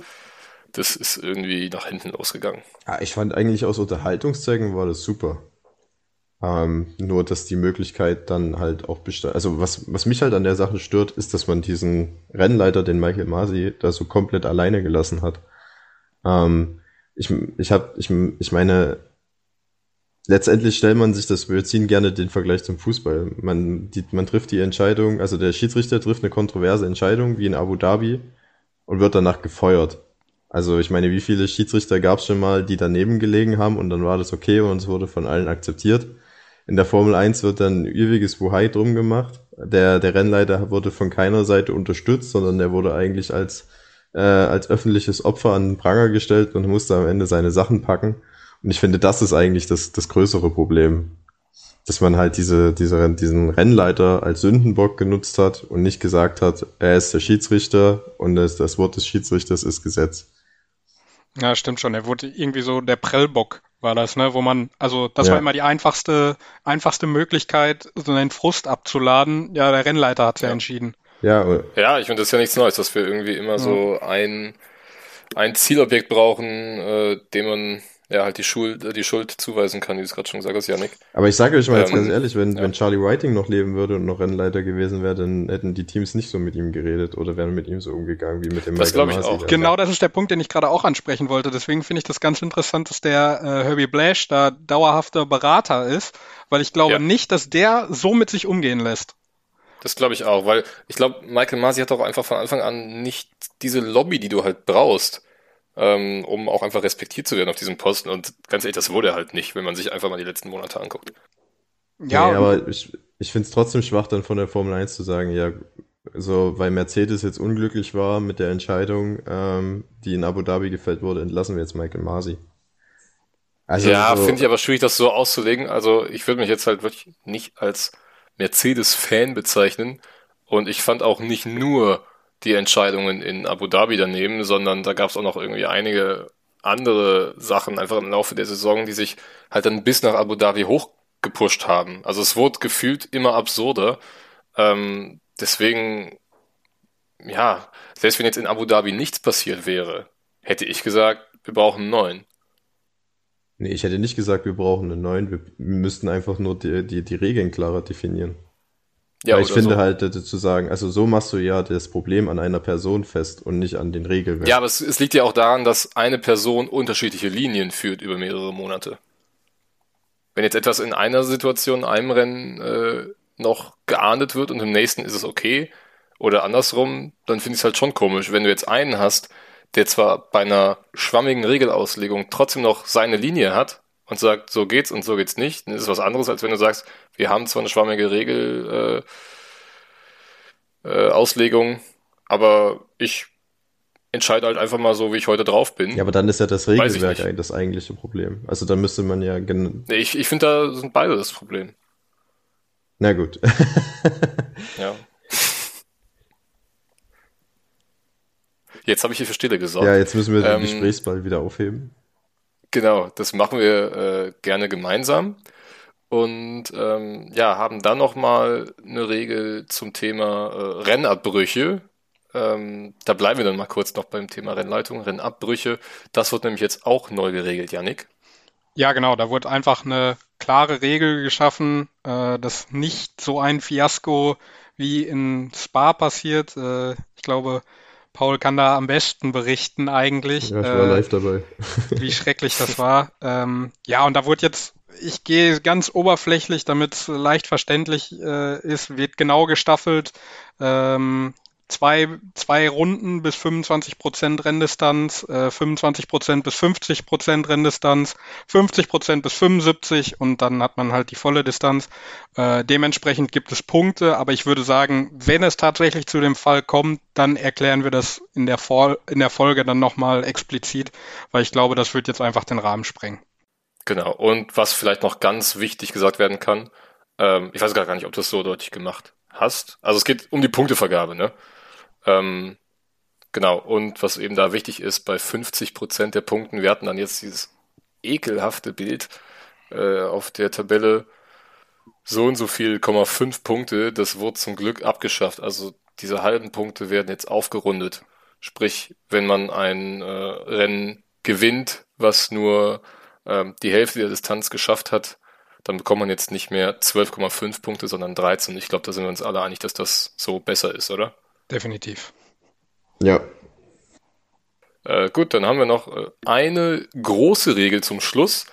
das ist irgendwie nach hinten losgegangen. Ja, ich fand eigentlich aus Unterhaltungszwecken war das super. Ähm, nur, dass die Möglichkeit dann halt auch bestand. Also, was, was mich halt an der Sache stört, ist, dass man diesen Rennleiter, den Michael Masi, da so komplett alleine gelassen hat. Ähm, ich, ich hab, ich, ich meine, letztendlich stellt man sich das, wir ziehen gerne den Vergleich zum Fußball. Man, die, man trifft die Entscheidung, also der Schiedsrichter trifft eine kontroverse Entscheidung, wie in Abu Dhabi, und wird danach gefeuert. Also ich meine, wie viele Schiedsrichter gab es schon mal, die daneben gelegen haben und dann war das okay und es wurde von allen akzeptiert. In der Formel 1 wird dann üwiges Wuhai drum gemacht. Der, der Rennleiter wurde von keiner Seite unterstützt, sondern der wurde eigentlich als, äh, als öffentliches Opfer an den Pranger gestellt und musste am Ende seine Sachen packen. Und ich finde, das ist eigentlich das, das größere Problem. Dass man halt diese, diese, diesen Rennleiter als Sündenbock genutzt hat und nicht gesagt hat, er ist der Schiedsrichter und das, das Wort des Schiedsrichters ist Gesetz. Ja, stimmt schon. Er wurde irgendwie so der Prellbock war das, ne? Wo man, also das ja. war immer die einfachste, einfachste Möglichkeit, so einen Frust abzuladen. Ja, der Rennleiter hat ja, ja entschieden. Ja, ja, ich finde das ist ja nichts Neues, dass wir irgendwie immer ja. so ein, ein Zielobjekt brauchen, äh, dem man ja, halt die Schuld, die Schuld zuweisen kann, wie du es gerade schon gesagt hast, Janik. Aber ich sage euch mal jetzt ähm, ganz ehrlich, wenn, ja. wenn Charlie Whiting noch leben würde und noch Rennleiter gewesen wäre, dann hätten die Teams nicht so mit ihm geredet oder wären mit ihm so umgegangen wie mit dem Das glaube ich auch. Genau das ist der Punkt, den ich gerade auch ansprechen wollte. Deswegen finde ich das ganz interessant, dass der äh, Herbie Blash da dauerhafter Berater ist, weil ich glaube ja. nicht, dass der so mit sich umgehen lässt. Das glaube ich auch, weil ich glaube, Michael Masi hat auch einfach von Anfang an nicht diese Lobby, die du halt brauchst ähm, um auch einfach respektiert zu werden auf diesem Posten. Und ganz ehrlich, das wurde er halt nicht, wenn man sich einfach mal die letzten Monate anguckt. Ja, nee, aber ich, ich finde es trotzdem schwach, dann von der Formel 1 zu sagen, ja, so, weil Mercedes jetzt unglücklich war mit der Entscheidung, ähm, die in Abu Dhabi gefällt wurde, entlassen wir jetzt Michael Masi. Also ja, so, finde ich aber schwierig, das so auszulegen. Also ich würde mich jetzt halt wirklich nicht als Mercedes-Fan bezeichnen. Und ich fand auch nicht nur die Entscheidungen in Abu Dhabi daneben, sondern da gab es auch noch irgendwie einige andere Sachen einfach im Laufe der Saison, die sich halt dann bis nach Abu Dhabi hochgepusht haben. Also es wurde gefühlt immer absurder. Ähm, deswegen, ja, selbst wenn jetzt in Abu Dhabi nichts passiert wäre, hätte ich gesagt, wir brauchen einen neuen. Nee, ich hätte nicht gesagt, wir brauchen einen neuen. Wir müssten einfach nur die, die, die Regeln klarer definieren. Ja, Weil ich finde so. halt zu sagen, also so machst du ja das Problem an einer Person fest und nicht an den Regeln. Ja, aber es, es liegt ja auch daran, dass eine Person unterschiedliche Linien führt über mehrere Monate. Wenn jetzt etwas in einer Situation, in einem Rennen äh, noch geahndet wird und im nächsten ist es okay oder andersrum, dann finde ich es halt schon komisch, wenn du jetzt einen hast, der zwar bei einer schwammigen Regelauslegung trotzdem noch seine Linie hat, und sagt, so geht's und so geht's nicht, dann ist es was anderes, als wenn du sagst, wir haben zwar eine schwammige Regel, äh, äh, Auslegung, aber ich entscheide halt einfach mal so, wie ich heute drauf bin. Ja, aber dann ist ja das Regelwerk das eigentliche Problem. Also dann müsste man ja... Nee, ich, ich finde, da sind beide das Problem. Na gut. ja. Jetzt habe ich hier für Stille gesorgt. Ja, jetzt müssen wir den ähm, Gesprächsball wieder aufheben. Genau, das machen wir äh, gerne gemeinsam und ähm, ja, haben dann nochmal eine Regel zum Thema äh, Rennabbrüche. Ähm, da bleiben wir dann mal kurz noch beim Thema Rennleitung, Rennabbrüche. Das wird nämlich jetzt auch neu geregelt, Janik. Ja, genau, da wurde einfach eine klare Regel geschaffen, äh, dass nicht so ein Fiasko wie in Spa passiert. Äh, ich glaube, Paul kann da am besten berichten eigentlich. Ja, ich war äh, live dabei. wie schrecklich das war. Ähm, ja, und da wurde jetzt, ich gehe ganz oberflächlich, damit es leicht verständlich äh, ist, wird genau gestaffelt. Ähm, zwei, zwei Runden bis 25 Prozent Renndistanz, äh, 25 Prozent bis 50 Prozent Renndistanz, 50 Prozent bis 75 und dann hat man halt die volle Distanz. Äh, dementsprechend gibt es Punkte, aber ich würde sagen, wenn es tatsächlich zu dem Fall kommt, dann erklären wir das in der, Vol in der Folge dann nochmal explizit, weil ich glaube, das wird jetzt einfach den Rahmen sprengen. Genau. Und was vielleicht noch ganz wichtig gesagt werden kann, ähm, ich weiß gar nicht, ob du das so deutlich gemacht hast. Also es geht um die Punktevergabe, ne? Ähm, genau, und was eben da wichtig ist, bei 50 Prozent der Punkten, wir hatten dann jetzt dieses ekelhafte Bild äh, auf der Tabelle, so und so viel, 5 Punkte, das wurde zum Glück abgeschafft. Also diese halben Punkte werden jetzt aufgerundet. Sprich, wenn man ein äh, Rennen gewinnt, was nur ähm, die Hälfte der Distanz geschafft hat, dann bekommt man jetzt nicht mehr 12,5 Punkte, sondern 13. Ich glaube, da sind wir uns alle einig, dass das so besser ist, oder? Definitiv. Ja. Äh, gut, dann haben wir noch äh, eine große Regel zum Schluss.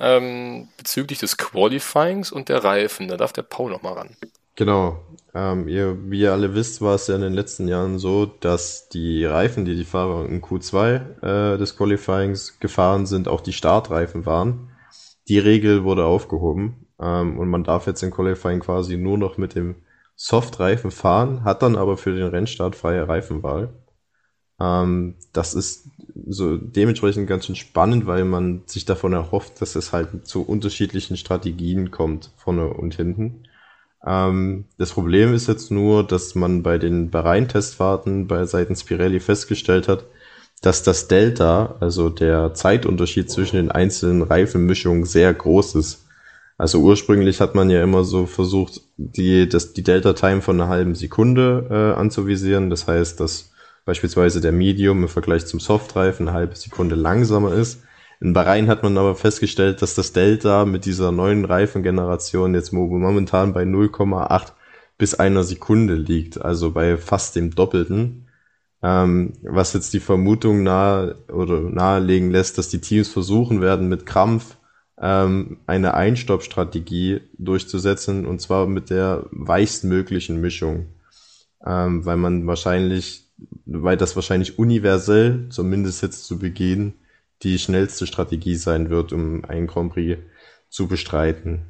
ähm, bezüglich des Qualifyings und der Reifen. Da darf der Paul nochmal ran. Genau. Ähm, ihr, wie ihr alle wisst, war es ja in den letzten Jahren so, dass die Reifen, die die Fahrer in Q2 äh, des Qualifyings gefahren sind, auch die Startreifen waren. Die Regel wurde aufgehoben ähm, und man darf jetzt im Qualifying quasi nur noch mit dem Softreifen fahren, hat dann aber für den Rennstart freie Reifenwahl. Ähm, das ist so dementsprechend ganz schön spannend, weil man sich davon erhofft, dass es halt zu unterschiedlichen Strategien kommt, vorne und hinten. Ähm, das Problem ist jetzt nur, dass man bei den Bahrain-Testfahrten bei seitens Pirelli festgestellt hat, dass das Delta, also der Zeitunterschied zwischen den einzelnen Reifenmischungen sehr groß ist. Also ursprünglich hat man ja immer so versucht, die, das, die Delta-Time von einer halben Sekunde äh, anzuvisieren. Das heißt, dass beispielsweise der Medium im Vergleich zum Softreifen eine halbe Sekunde langsamer ist. In Bahrain hat man aber festgestellt, dass das Delta mit dieser neuen Reifengeneration jetzt momentan bei 0,8 bis einer Sekunde liegt, also bei fast dem Doppelten. Ähm, was jetzt die Vermutung nahe oder nahelegen lässt, dass die Teams versuchen werden, mit Krampf ähm, eine Einstoppstrategie durchzusetzen und zwar mit der weichstmöglichen Mischung, ähm, weil man wahrscheinlich weil das wahrscheinlich universell, zumindest jetzt zu Beginn, die schnellste Strategie sein wird, um einen Grand Prix zu bestreiten.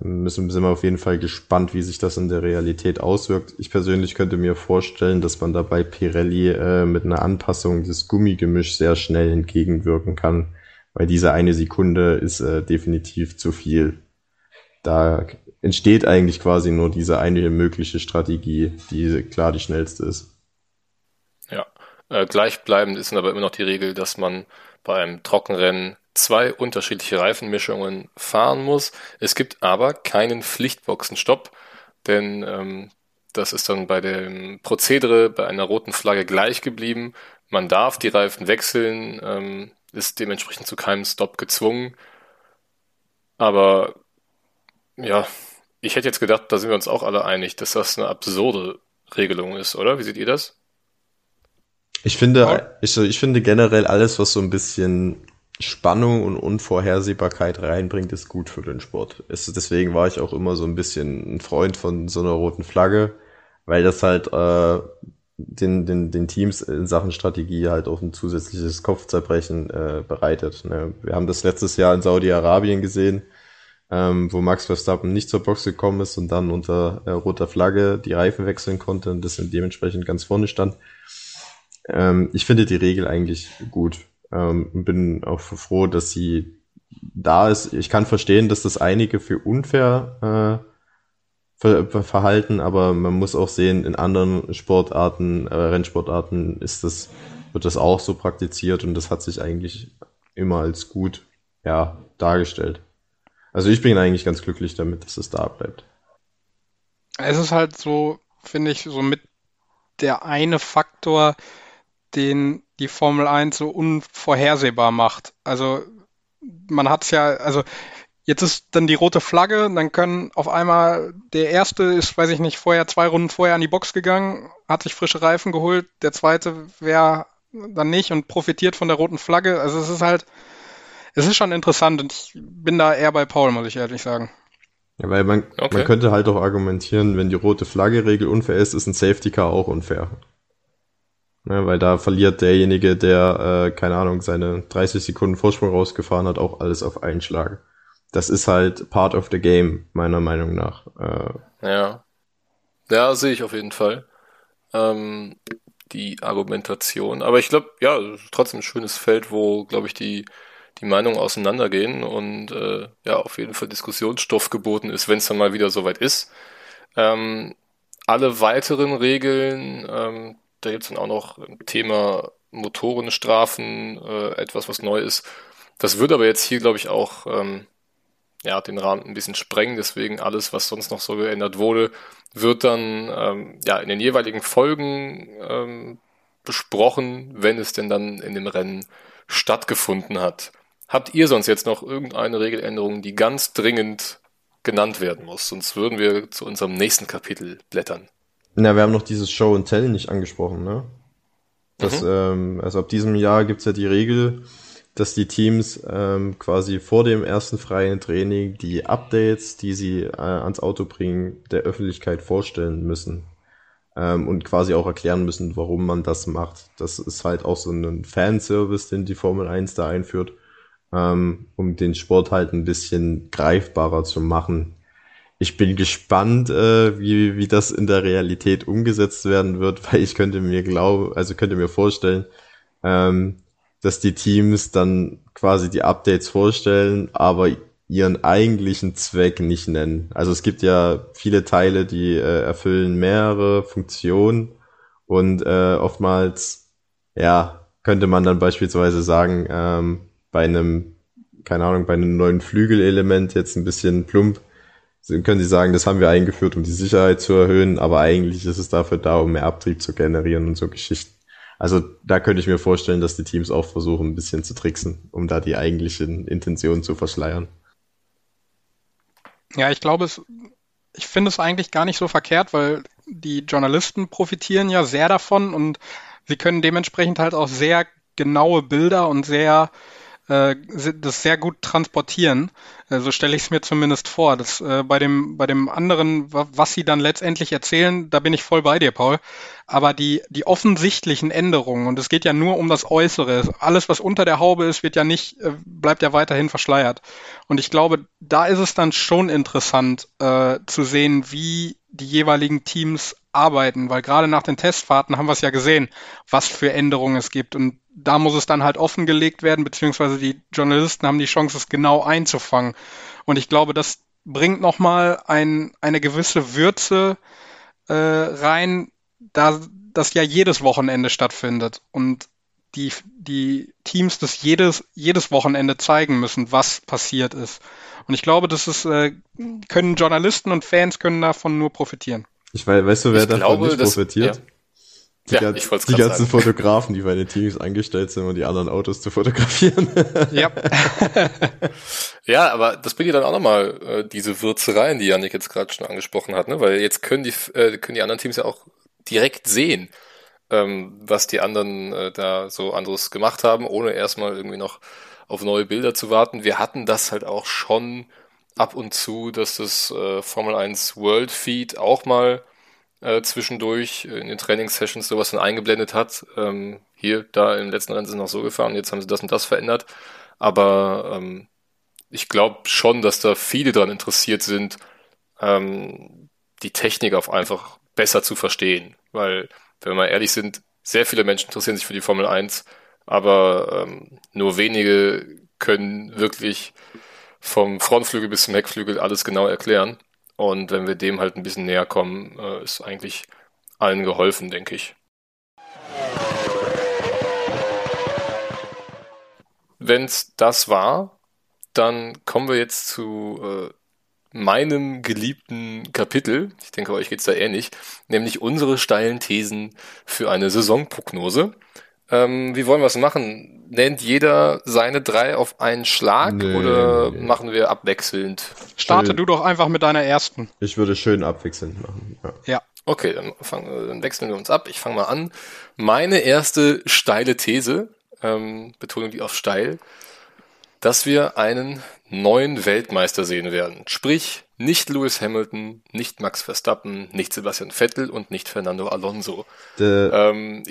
Müssen, sind wir auf jeden Fall gespannt, wie sich das in der Realität auswirkt. Ich persönlich könnte mir vorstellen, dass man dabei Pirelli äh, mit einer Anpassung des Gummigemischs sehr schnell entgegenwirken kann, weil diese eine Sekunde ist äh, definitiv zu viel. Da entsteht eigentlich quasi nur diese eine mögliche Strategie, die klar die schnellste ist. Äh, gleichbleibend ist aber immer noch die Regel, dass man bei einem Trockenrennen zwei unterschiedliche Reifenmischungen fahren muss. Es gibt aber keinen Pflichtboxenstopp, denn ähm, das ist dann bei dem Prozedere bei einer roten Flagge gleich geblieben. Man darf die Reifen wechseln, ähm, ist dementsprechend zu keinem Stop gezwungen. Aber ja, ich hätte jetzt gedacht, da sind wir uns auch alle einig, dass das eine absurde Regelung ist, oder? Wie seht ihr das? Ich finde, ich, ich finde generell alles, was so ein bisschen Spannung und Unvorhersehbarkeit reinbringt, ist gut für den Sport. Ist, deswegen war ich auch immer so ein bisschen ein Freund von so einer roten Flagge, weil das halt äh, den, den, den Teams in Sachen Strategie halt auch ein zusätzliches Kopfzerbrechen äh, bereitet. Ne? Wir haben das letztes Jahr in Saudi-Arabien gesehen, ähm, wo Max Verstappen nicht zur Box gekommen ist und dann unter äh, roter Flagge die Reifen wechseln konnte und das dementsprechend ganz vorne stand. Ähm, ich finde die Regel eigentlich gut ähm, und bin auch froh, dass sie da ist. Ich kann verstehen, dass das einige für unfair äh, ver verhalten, aber man muss auch sehen, in anderen Sportarten, äh, Rennsportarten ist das, wird das auch so praktiziert und das hat sich eigentlich immer als gut ja, dargestellt. Also ich bin eigentlich ganz glücklich damit, dass es da bleibt. Es ist halt so, finde ich, so mit der eine Faktor, den die Formel 1 so unvorhersehbar macht. Also man hat es ja, also jetzt ist dann die rote Flagge, dann können auf einmal der erste ist, weiß ich nicht, vorher zwei Runden vorher an die Box gegangen, hat sich frische Reifen geholt, der zweite wäre dann nicht und profitiert von der roten Flagge. Also es ist halt, es ist schon interessant und ich bin da eher bei Paul, muss ich ehrlich sagen. Ja, weil man, okay. man könnte halt auch argumentieren, wenn die rote Flagge-Regel unfair ist, ist ein Safety Car auch unfair. Ne, weil da verliert derjenige, der, äh, keine Ahnung, seine 30 Sekunden Vorsprung rausgefahren hat, auch alles auf einen Schlag. Das ist halt part of the game, meiner Meinung nach. Äh, ja. Ja, sehe ich auf jeden Fall. Ähm, die Argumentation. Aber ich glaube, ja, trotzdem ein schönes Feld, wo, glaube ich, die, die Meinungen auseinandergehen und äh, ja, auf jeden Fall Diskussionsstoff geboten ist, wenn es dann mal wieder soweit ist. Ähm, alle weiteren Regeln, ähm, da gibt es dann auch noch Thema Motorenstrafen, äh, etwas, was neu ist. Das würde aber jetzt hier, glaube ich, auch ähm, ja, den Rahmen ein bisschen sprengen. Deswegen alles, was sonst noch so geändert wurde, wird dann ähm, ja in den jeweiligen Folgen ähm, besprochen, wenn es denn dann in dem Rennen stattgefunden hat. Habt ihr sonst jetzt noch irgendeine Regeländerung, die ganz dringend genannt werden muss? Sonst würden wir zu unserem nächsten Kapitel blättern. Na, wir haben noch dieses Show and Tell nicht angesprochen, ne? Das, mhm. ähm, also ab diesem Jahr gibt's ja die Regel, dass die Teams ähm, quasi vor dem ersten freien Training die Updates, die sie äh, ans Auto bringen, der Öffentlichkeit vorstellen müssen ähm, und quasi auch erklären müssen, warum man das macht. Das ist halt auch so ein Fanservice, den die Formel 1 da einführt, ähm, um den Sport halt ein bisschen greifbarer zu machen. Ich bin gespannt, äh, wie, wie das in der Realität umgesetzt werden wird, weil ich könnte mir glauben, also könnte mir vorstellen, ähm, dass die Teams dann quasi die Updates vorstellen, aber ihren eigentlichen Zweck nicht nennen. Also es gibt ja viele Teile, die äh, erfüllen mehrere Funktionen und äh, oftmals, ja, könnte man dann beispielsweise sagen, ähm, bei einem, keine Ahnung, bei einem neuen Flügelelement jetzt ein bisschen plump, können Sie sagen, das haben wir eingeführt, um die Sicherheit zu erhöhen, aber eigentlich ist es dafür da, um mehr Abtrieb zu generieren und so Geschichten. Also da könnte ich mir vorstellen, dass die Teams auch versuchen, ein bisschen zu tricksen, um da die eigentlichen Intentionen zu verschleiern. Ja, ich glaube, es, ich finde es eigentlich gar nicht so verkehrt, weil die Journalisten profitieren ja sehr davon und sie können dementsprechend halt auch sehr genaue Bilder und sehr äh, das sehr gut transportieren. Äh, so stelle ich es mir zumindest vor. Das, äh, bei, dem, bei dem anderen, was sie dann letztendlich erzählen, da bin ich voll bei dir, Paul. Aber die, die offensichtlichen Änderungen, und es geht ja nur um das Äußere, alles, was unter der Haube ist, wird ja nicht, äh, bleibt ja weiterhin verschleiert. Und ich glaube, da ist es dann schon interessant zu sehen, wie die jeweiligen Teams arbeiten, weil gerade nach den Testfahrten haben wir es ja gesehen, was für Änderungen es gibt. Und da muss es dann halt offengelegt werden, beziehungsweise die Journalisten haben die Chance, es genau einzufangen. Und ich glaube, das bringt nochmal ein, eine gewisse Würze äh, rein, da das ja jedes Wochenende stattfindet. Und die, die Teams das jedes, jedes Wochenende zeigen müssen, was passiert ist. Und ich glaube, das ist, äh, können Journalisten und Fans können davon nur profitieren. Ich weiß, weißt du, wer ich davon glaube, nicht profitiert? Das, ja. Die, ja, ganz, die ganzen sagen. Fotografen, die bei den Teams angestellt sind, um die anderen Autos zu fotografieren. Ja. ja, aber das bringt ja dann auch nochmal äh, diese Würze rein, die Janik jetzt gerade schon angesprochen hat, ne? Weil jetzt können die, äh, können die anderen Teams ja auch direkt sehen, ähm, was die anderen äh, da so anderes gemacht haben, ohne erstmal irgendwie noch auf neue Bilder zu warten. Wir hatten das halt auch schon ab und zu, dass das äh, Formel 1 World Feed auch mal äh, zwischendurch in den Trainingssessions sowas dann eingeblendet hat. Ähm, hier, da im letzten Rennen sind noch so gefahren, jetzt haben sie das und das verändert. Aber ähm, ich glaube schon, dass da viele daran interessiert sind, ähm, die Technik auf einfach besser zu verstehen. Weil, wenn wir mal ehrlich sind, sehr viele Menschen interessieren sich für die Formel 1, aber ähm, nur wenige können wirklich vom Frontflügel bis zum Heckflügel alles genau erklären. Und wenn wir dem halt ein bisschen näher kommen, äh, ist eigentlich allen geholfen, denke ich. Wenn es das war, dann kommen wir jetzt zu äh, meinem geliebten Kapitel. Ich denke, euch geht's da ähnlich, nämlich unsere steilen Thesen für eine Saisonprognose. Ähm, wie wollen wir es machen? Nennt jeder seine drei auf einen Schlag nee, oder nee. machen wir abwechselnd? Starte schön. du doch einfach mit deiner ersten. Ich würde schön abwechselnd machen. Ja. ja. Okay, dann, fang, dann wechseln wir uns ab. Ich fange mal an. Meine erste steile These, ähm, Betonung die auf steil, dass wir einen neuen Weltmeister sehen werden. Sprich, nicht Lewis Hamilton, nicht Max Verstappen, nicht Sebastian Vettel und nicht Fernando Alonso. Der, ähm,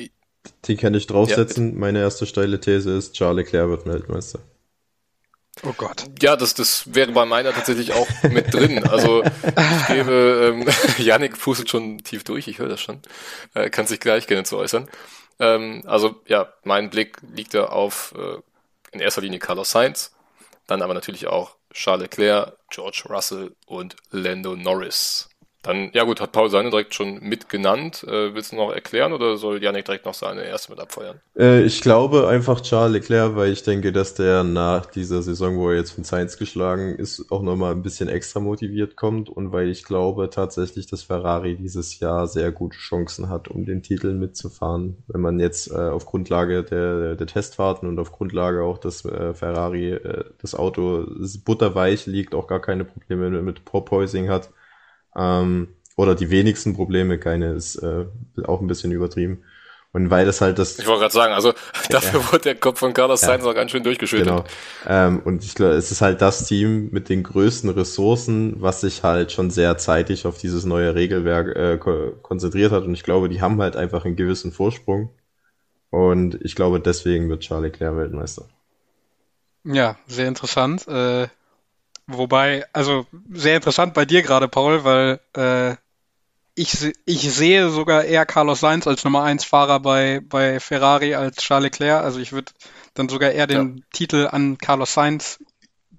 die kann ich draufsetzen. Ja, Meine erste steile These ist, Charles Leclerc wird Weltmeister. Oh Gott. Ja, das, das wäre bei meiner tatsächlich auch mit drin. Also ich gebe, ähm, Yannick pustet schon tief durch, ich höre das schon. Äh, kann sich gleich gerne zu äußern. Ähm, also ja, mein Blick liegt da auf äh, in erster Linie Carlos Sainz, dann aber natürlich auch Charles Leclerc, George Russell und Lando Norris. Dann, ja gut, hat Paul seine direkt schon mit genannt. Äh, willst du noch erklären oder soll Janik direkt noch seine erste mit abfeuern? Äh, ich glaube einfach Charles Leclerc, weil ich denke, dass der nach dieser Saison, wo er jetzt von Sainz geschlagen ist, auch nochmal ein bisschen extra motiviert kommt und weil ich glaube tatsächlich, dass Ferrari dieses Jahr sehr gute Chancen hat, um den Titel mitzufahren. Wenn man jetzt äh, auf Grundlage der, der Testfahrten und auf Grundlage auch, dass äh, Ferrari äh, das Auto butterweich liegt, auch gar keine Probleme mit Porpoising hat ähm, oder die wenigsten Probleme, keine ist äh, auch ein bisschen übertrieben. Und weil das halt das. Ich wollte gerade sagen, also dafür ja. wurde der Kopf von Carlos Sainz ja. noch ganz schön durchgeschüttelt. Genau. Ähm, und ich glaube, es ist halt das Team mit den größten Ressourcen, was sich halt schon sehr zeitig auf dieses neue Regelwerk äh, ko konzentriert hat. Und ich glaube, die haben halt einfach einen gewissen Vorsprung. Und ich glaube, deswegen wird Charlie Leclerc Weltmeister. Ja, sehr interessant. Äh, wobei, also sehr interessant bei dir gerade, Paul, weil äh, ich, ich sehe sogar eher Carlos Sainz als Nummer 1 Fahrer bei, bei Ferrari als Charles Leclerc. Also ich würde dann sogar eher den ja. Titel an Carlos Sainz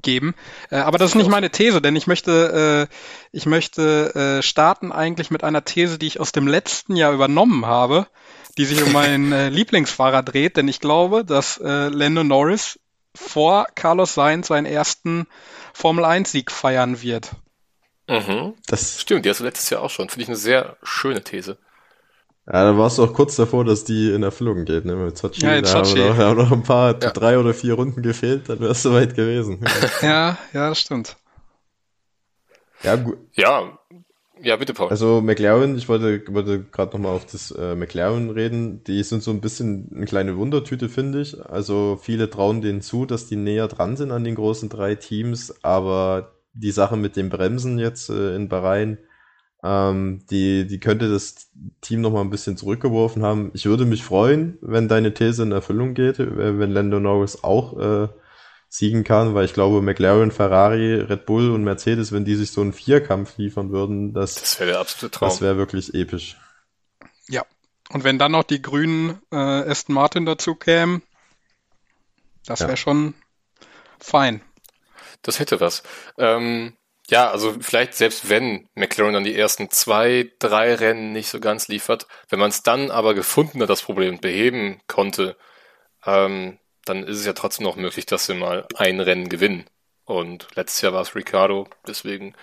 geben. Äh, aber das ist nicht meine These, denn ich möchte, äh, ich möchte äh, starten eigentlich mit einer These, die ich aus dem letzten Jahr übernommen habe, die sich um meinen äh, Lieblingsfahrer dreht, denn ich glaube, dass äh, Lando Norris vor Carlos Sainz seinen ersten Formel 1 Sieg feiern wird. Mhm. Das stimmt, die hast du letztes Jahr auch schon. Finde ich eine sehr schöne These. Ja, da warst du auch kurz davor, dass die in Erfüllung geht, ne? Mit Sochi. Ja, da haben noch, haben noch ein paar, ja. drei oder vier Runden gefehlt, dann wärst du weit gewesen. ja, ja, das stimmt. Ja, gut. Ja, ja, bitte, Paul. Also McLaren, ich wollte, wollte gerade nochmal auf das äh, McLaren reden. Die sind so ein bisschen eine kleine Wundertüte, finde ich. Also viele trauen denen zu, dass die näher dran sind an den großen drei Teams, aber die Sache mit den Bremsen jetzt äh, in Bahrain, ähm, die, die könnte das Team noch mal ein bisschen zurückgeworfen haben. Ich würde mich freuen, wenn deine These in Erfüllung geht, äh, wenn Lando Norris auch äh, siegen kann, weil ich glaube, McLaren, Ferrari, Red Bull und Mercedes, wenn die sich so einen Vierkampf liefern würden, das, das wäre der absolute Traum. Das wäre wirklich episch. Ja. Und wenn dann noch die grünen äh, Aston Martin dazu kämen, das wäre ja. schon fein das hätte was. Ähm, ja, also vielleicht selbst wenn McLaren dann die ersten zwei, drei Rennen nicht so ganz liefert, wenn man es dann aber gefunden hat, das Problem beheben konnte, ähm, dann ist es ja trotzdem noch möglich, dass sie mal ein Rennen gewinnen. Und letztes Jahr war es Ricardo, deswegen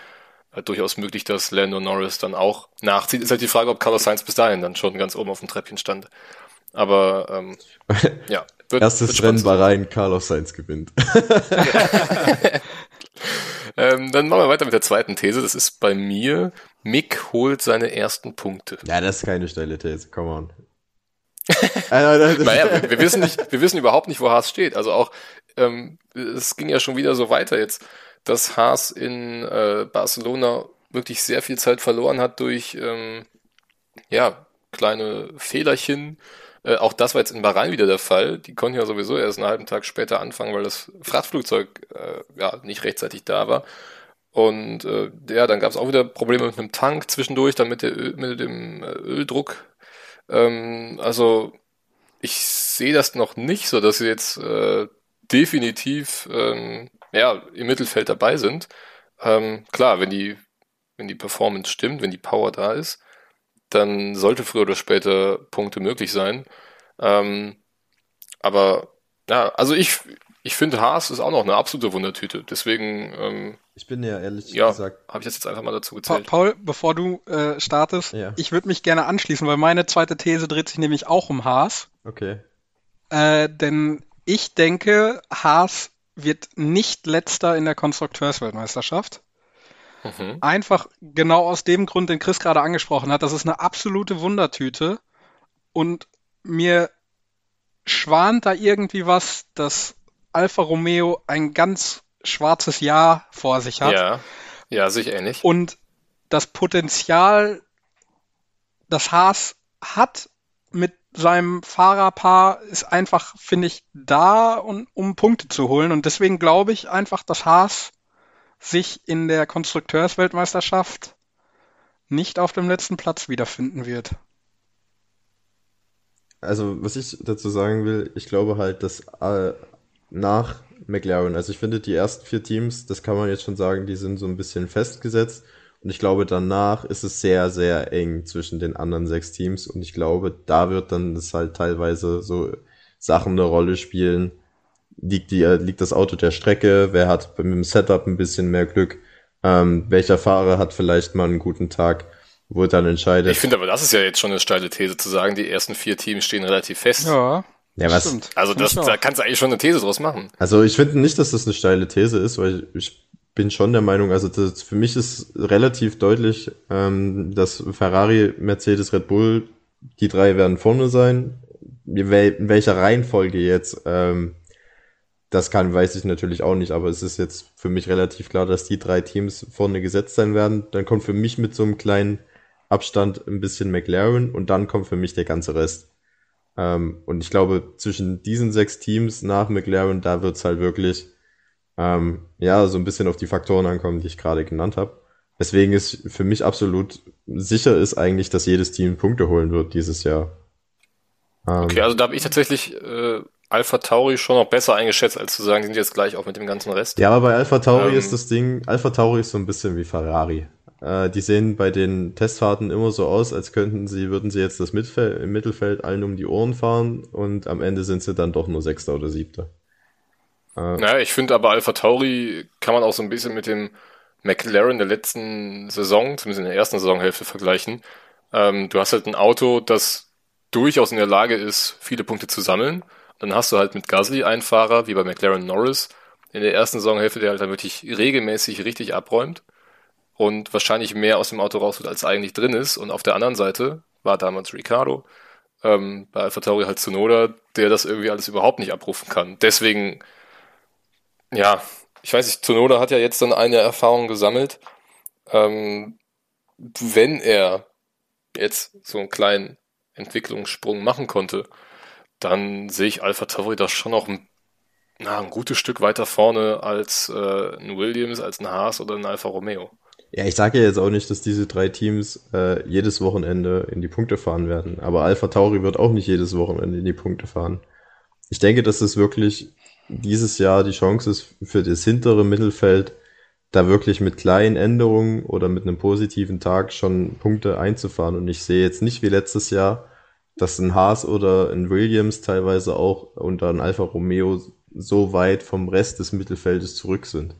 äh, durchaus möglich, dass Lando Norris dann auch nachzieht. Ist halt die Frage, ob Carlos Sainz bis dahin dann schon ganz oben auf dem Treppchen stand. Aber ähm, ja. Wird, Erstes wird Rennen Bahrain, Carlos Sainz gewinnt. ähm, dann machen wir weiter mit der zweiten These. Das ist bei mir, Mick holt seine ersten Punkte. Ja, das ist keine steile These, come on. Naja, wir, wissen nicht, wir wissen überhaupt nicht, wo Haas steht. Also auch, ähm, es ging ja schon wieder so weiter jetzt, dass Haas in äh, Barcelona wirklich sehr viel Zeit verloren hat durch ähm, ja kleine Fehlerchen, äh, auch das war jetzt in Bahrain wieder der Fall. Die konnten ja sowieso erst einen halben Tag später anfangen, weil das Frachtflugzeug äh, ja nicht rechtzeitig da war. Und äh, ja, dann gab es auch wieder Probleme mit einem Tank zwischendurch, dann mit, Öl, mit dem äh, Öldruck. Ähm, also ich sehe das noch nicht so, dass sie jetzt äh, definitiv ähm, ja, im Mittelfeld dabei sind. Ähm, klar, wenn die, wenn die Performance stimmt, wenn die Power da ist, dann sollte früher oder später Punkte möglich sein. Ähm, aber ja, also ich, ich finde Haas ist auch noch eine absolute Wundertüte. Deswegen. Ich bin ja ehrlich ja, gesagt. Habe ich das jetzt einfach mal dazu gezählt. Paul, bevor du äh, startest, ja. ich würde mich gerne anschließen, weil meine zweite These dreht sich nämlich auch um Haas. Okay. Äh, denn ich denke, Haas wird nicht letzter in der Konstrukteursweltmeisterschaft. Mhm. Einfach genau aus dem Grund, den Chris gerade angesprochen hat. Das ist eine absolute Wundertüte. Und mir schwant da irgendwie was, dass Alfa Romeo ein ganz schwarzes Jahr vor sich hat. Ja, ja, sich ähnlich. Und das Potenzial, das Haas hat mit seinem Fahrerpaar, ist einfach, finde ich, da, um, um Punkte zu holen. Und deswegen glaube ich einfach, dass Haas sich in der Konstrukteursweltmeisterschaft nicht auf dem letzten Platz wiederfinden wird. Also, was ich dazu sagen will, ich glaube halt, dass äh, nach McLaren, also ich finde, die ersten vier Teams, das kann man jetzt schon sagen, die sind so ein bisschen festgesetzt. Und ich glaube, danach ist es sehr, sehr eng zwischen den anderen sechs Teams. Und ich glaube, da wird dann das halt teilweise so Sachen eine Rolle spielen, liegt, die, liegt das Auto der Strecke, wer hat mit dem Setup ein bisschen mehr Glück, ähm, welcher Fahrer hat vielleicht mal einen guten Tag, wo dann entscheidet. Ich finde aber, das ist ja jetzt schon eine steile These zu sagen, die ersten vier Teams stehen relativ fest. Ja. Ja, was? Stimmt. Also das, da kannst du eigentlich schon eine These draus machen. Also ich finde nicht, dass das eine steile These ist, weil ich bin schon der Meinung, also das, für mich ist relativ deutlich, ähm, dass Ferrari, Mercedes, Red Bull, die drei werden vorne sein in welcher Reihenfolge jetzt, ähm, das kann, weiß ich natürlich auch nicht, aber es ist jetzt für mich relativ klar, dass die drei Teams vorne gesetzt sein werden. Dann kommt für mich mit so einem kleinen Abstand ein bisschen McLaren und dann kommt für mich der ganze Rest. Ähm, und ich glaube, zwischen diesen sechs Teams nach McLaren, da wird's halt wirklich ähm, ja so ein bisschen auf die Faktoren ankommen, die ich gerade genannt habe. Deswegen ist für mich absolut sicher ist eigentlich, dass jedes Team Punkte holen wird dieses Jahr. Ähm, okay, also da habe ich tatsächlich äh, Alpha Tauri schon noch besser eingeschätzt, als zu sagen, die sind jetzt gleich auch mit dem ganzen Rest. Ja, aber bei Alpha Tauri ähm, ist das Ding, Alpha Tauri ist so ein bisschen wie Ferrari. Äh, die sehen bei den Testfahrten immer so aus, als könnten sie, würden sie jetzt das Mittelfeld, im Mittelfeld allen um die Ohren fahren und am Ende sind sie dann doch nur Sechster oder Siebter. Äh, naja, ich finde aber Alpha Tauri kann man auch so ein bisschen mit dem McLaren der letzten Saison, zumindest in der ersten Saisonhälfte vergleichen. Ähm, du hast halt ein Auto, das durchaus in der Lage ist, viele Punkte zu sammeln. Dann hast du halt mit Gasly einen Fahrer, wie bei McLaren Norris, in der ersten Saisonhälfte, der halt dann wirklich regelmäßig richtig abräumt und wahrscheinlich mehr aus dem Auto raus wird, als eigentlich drin ist. Und auf der anderen Seite war damals Ricardo, ähm, bei Alpha Tauri halt Zunoda, der das irgendwie alles überhaupt nicht abrufen kann. Deswegen, ja, ich weiß nicht, Zunoda hat ja jetzt dann eine Erfahrung gesammelt. Ähm, wenn er jetzt so einen kleinen Entwicklungssprung machen konnte, dann sehe ich Alpha Tauri da schon noch ein, na, ein gutes Stück weiter vorne als äh, ein Williams, als ein Haas oder ein Alfa Romeo. Ja, ich sage ja jetzt auch nicht, dass diese drei Teams äh, jedes Wochenende in die Punkte fahren werden. Aber Alpha Tauri wird auch nicht jedes Wochenende in die Punkte fahren. Ich denke, dass es wirklich dieses Jahr die Chance ist für das hintere Mittelfeld, da wirklich mit kleinen Änderungen oder mit einem positiven Tag schon Punkte einzufahren. Und ich sehe jetzt nicht wie letztes Jahr, dass ein Haas oder ein Williams teilweise auch unter ein Alfa Romeo so weit vom Rest des Mittelfeldes zurück sind.